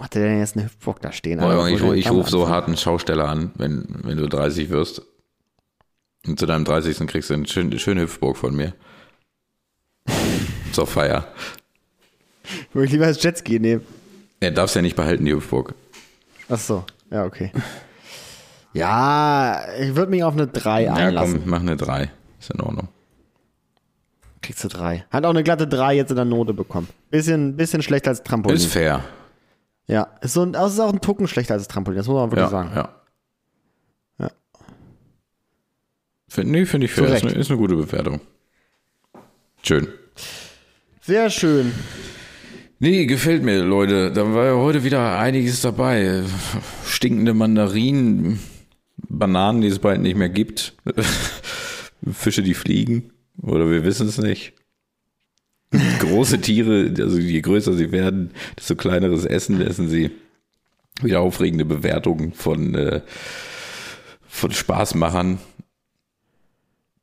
warum hat der denn jetzt eine Hüpfburg da stehen? Boah, ich, ich rufe so hart einen Schausteller an, wenn, wenn du 30 wirst. Und zu deinem 30. kriegst du eine schöne, schöne Hüpfburg von mir. Zur Feier. Würde ich lieber das Jetski nehmen. Er darf's ja nicht behalten, die Hüpfburg. Ach so, ja, okay. Ja, ich würde mich auf eine 3 Ja, einlassen. komm, mach eine 3. Ist in Ordnung. Kriegst du 3. Hat auch eine glatte 3 jetzt in der Note bekommen. Bisschen, bisschen schlechter als Trampolin. Ist fair. Ja, ist, so ein, ist auch ein Tucken schlechter als das Trampolin, das muss man wirklich Ja, sagen. ja. Ja. Find, nee, finde ich fair. Ist eine, ist eine gute Bewertung. Schön. Sehr schön. Nee, gefällt mir, Leute. Da war ja heute wieder einiges dabei. Stinkende Mandarinen, Bananen, die es bald nicht mehr gibt. Fische, die fliegen. Oder wir wissen es nicht. Große Tiere, also je größer sie werden, desto kleineres Essen essen sie. Wieder aufregende Bewertungen von, äh, von Spaßmachern,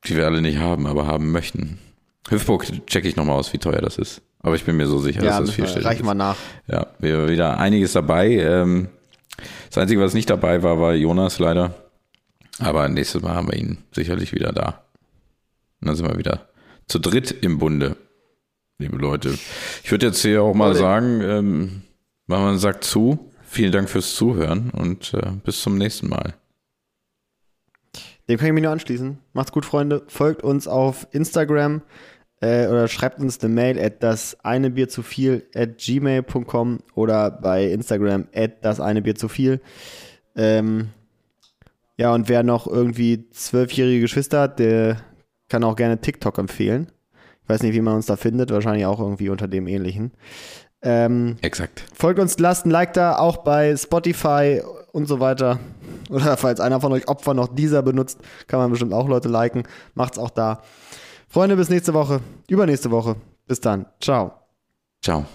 die wir alle nicht haben, aber haben möchten. Hüftburg checke ich nochmal aus, wie teuer das ist. Aber ich bin mir so sicher, Ja, dass das vierstellig reich ist. mal nach. Ja, wir wieder einiges dabei. Ähm, das Einzige, was nicht dabei war, war Jonas leider. Aber nächstes Mal haben wir ihn sicherlich wieder da. Und dann sind wir wieder zu dritt im Bunde, liebe Leute. Ich würde jetzt hier auch mal Leute. sagen, ähm, man sagt zu. Vielen Dank fürs Zuhören und äh, bis zum nächsten Mal. Dem kann ich mich nur anschließen. Macht's gut, Freunde. Folgt uns auf Instagram äh, oder schreibt uns eine Mail at das eine Bier zu viel at gmail.com oder bei Instagram at das eine Bier zu viel. Ähm, ja, und wer noch irgendwie zwölfjährige Geschwister hat, der kann auch gerne TikTok empfehlen. Ich weiß nicht, wie man uns da findet, wahrscheinlich auch irgendwie unter dem ähnlichen. Ähm, Exakt. Folgt uns, lasst ein Like da, auch bei Spotify und so weiter. Oder falls einer von euch Opfer noch dieser benutzt, kann man bestimmt auch Leute liken. Macht's auch da. Freunde, bis nächste Woche, übernächste Woche. Bis dann. Ciao. Ciao.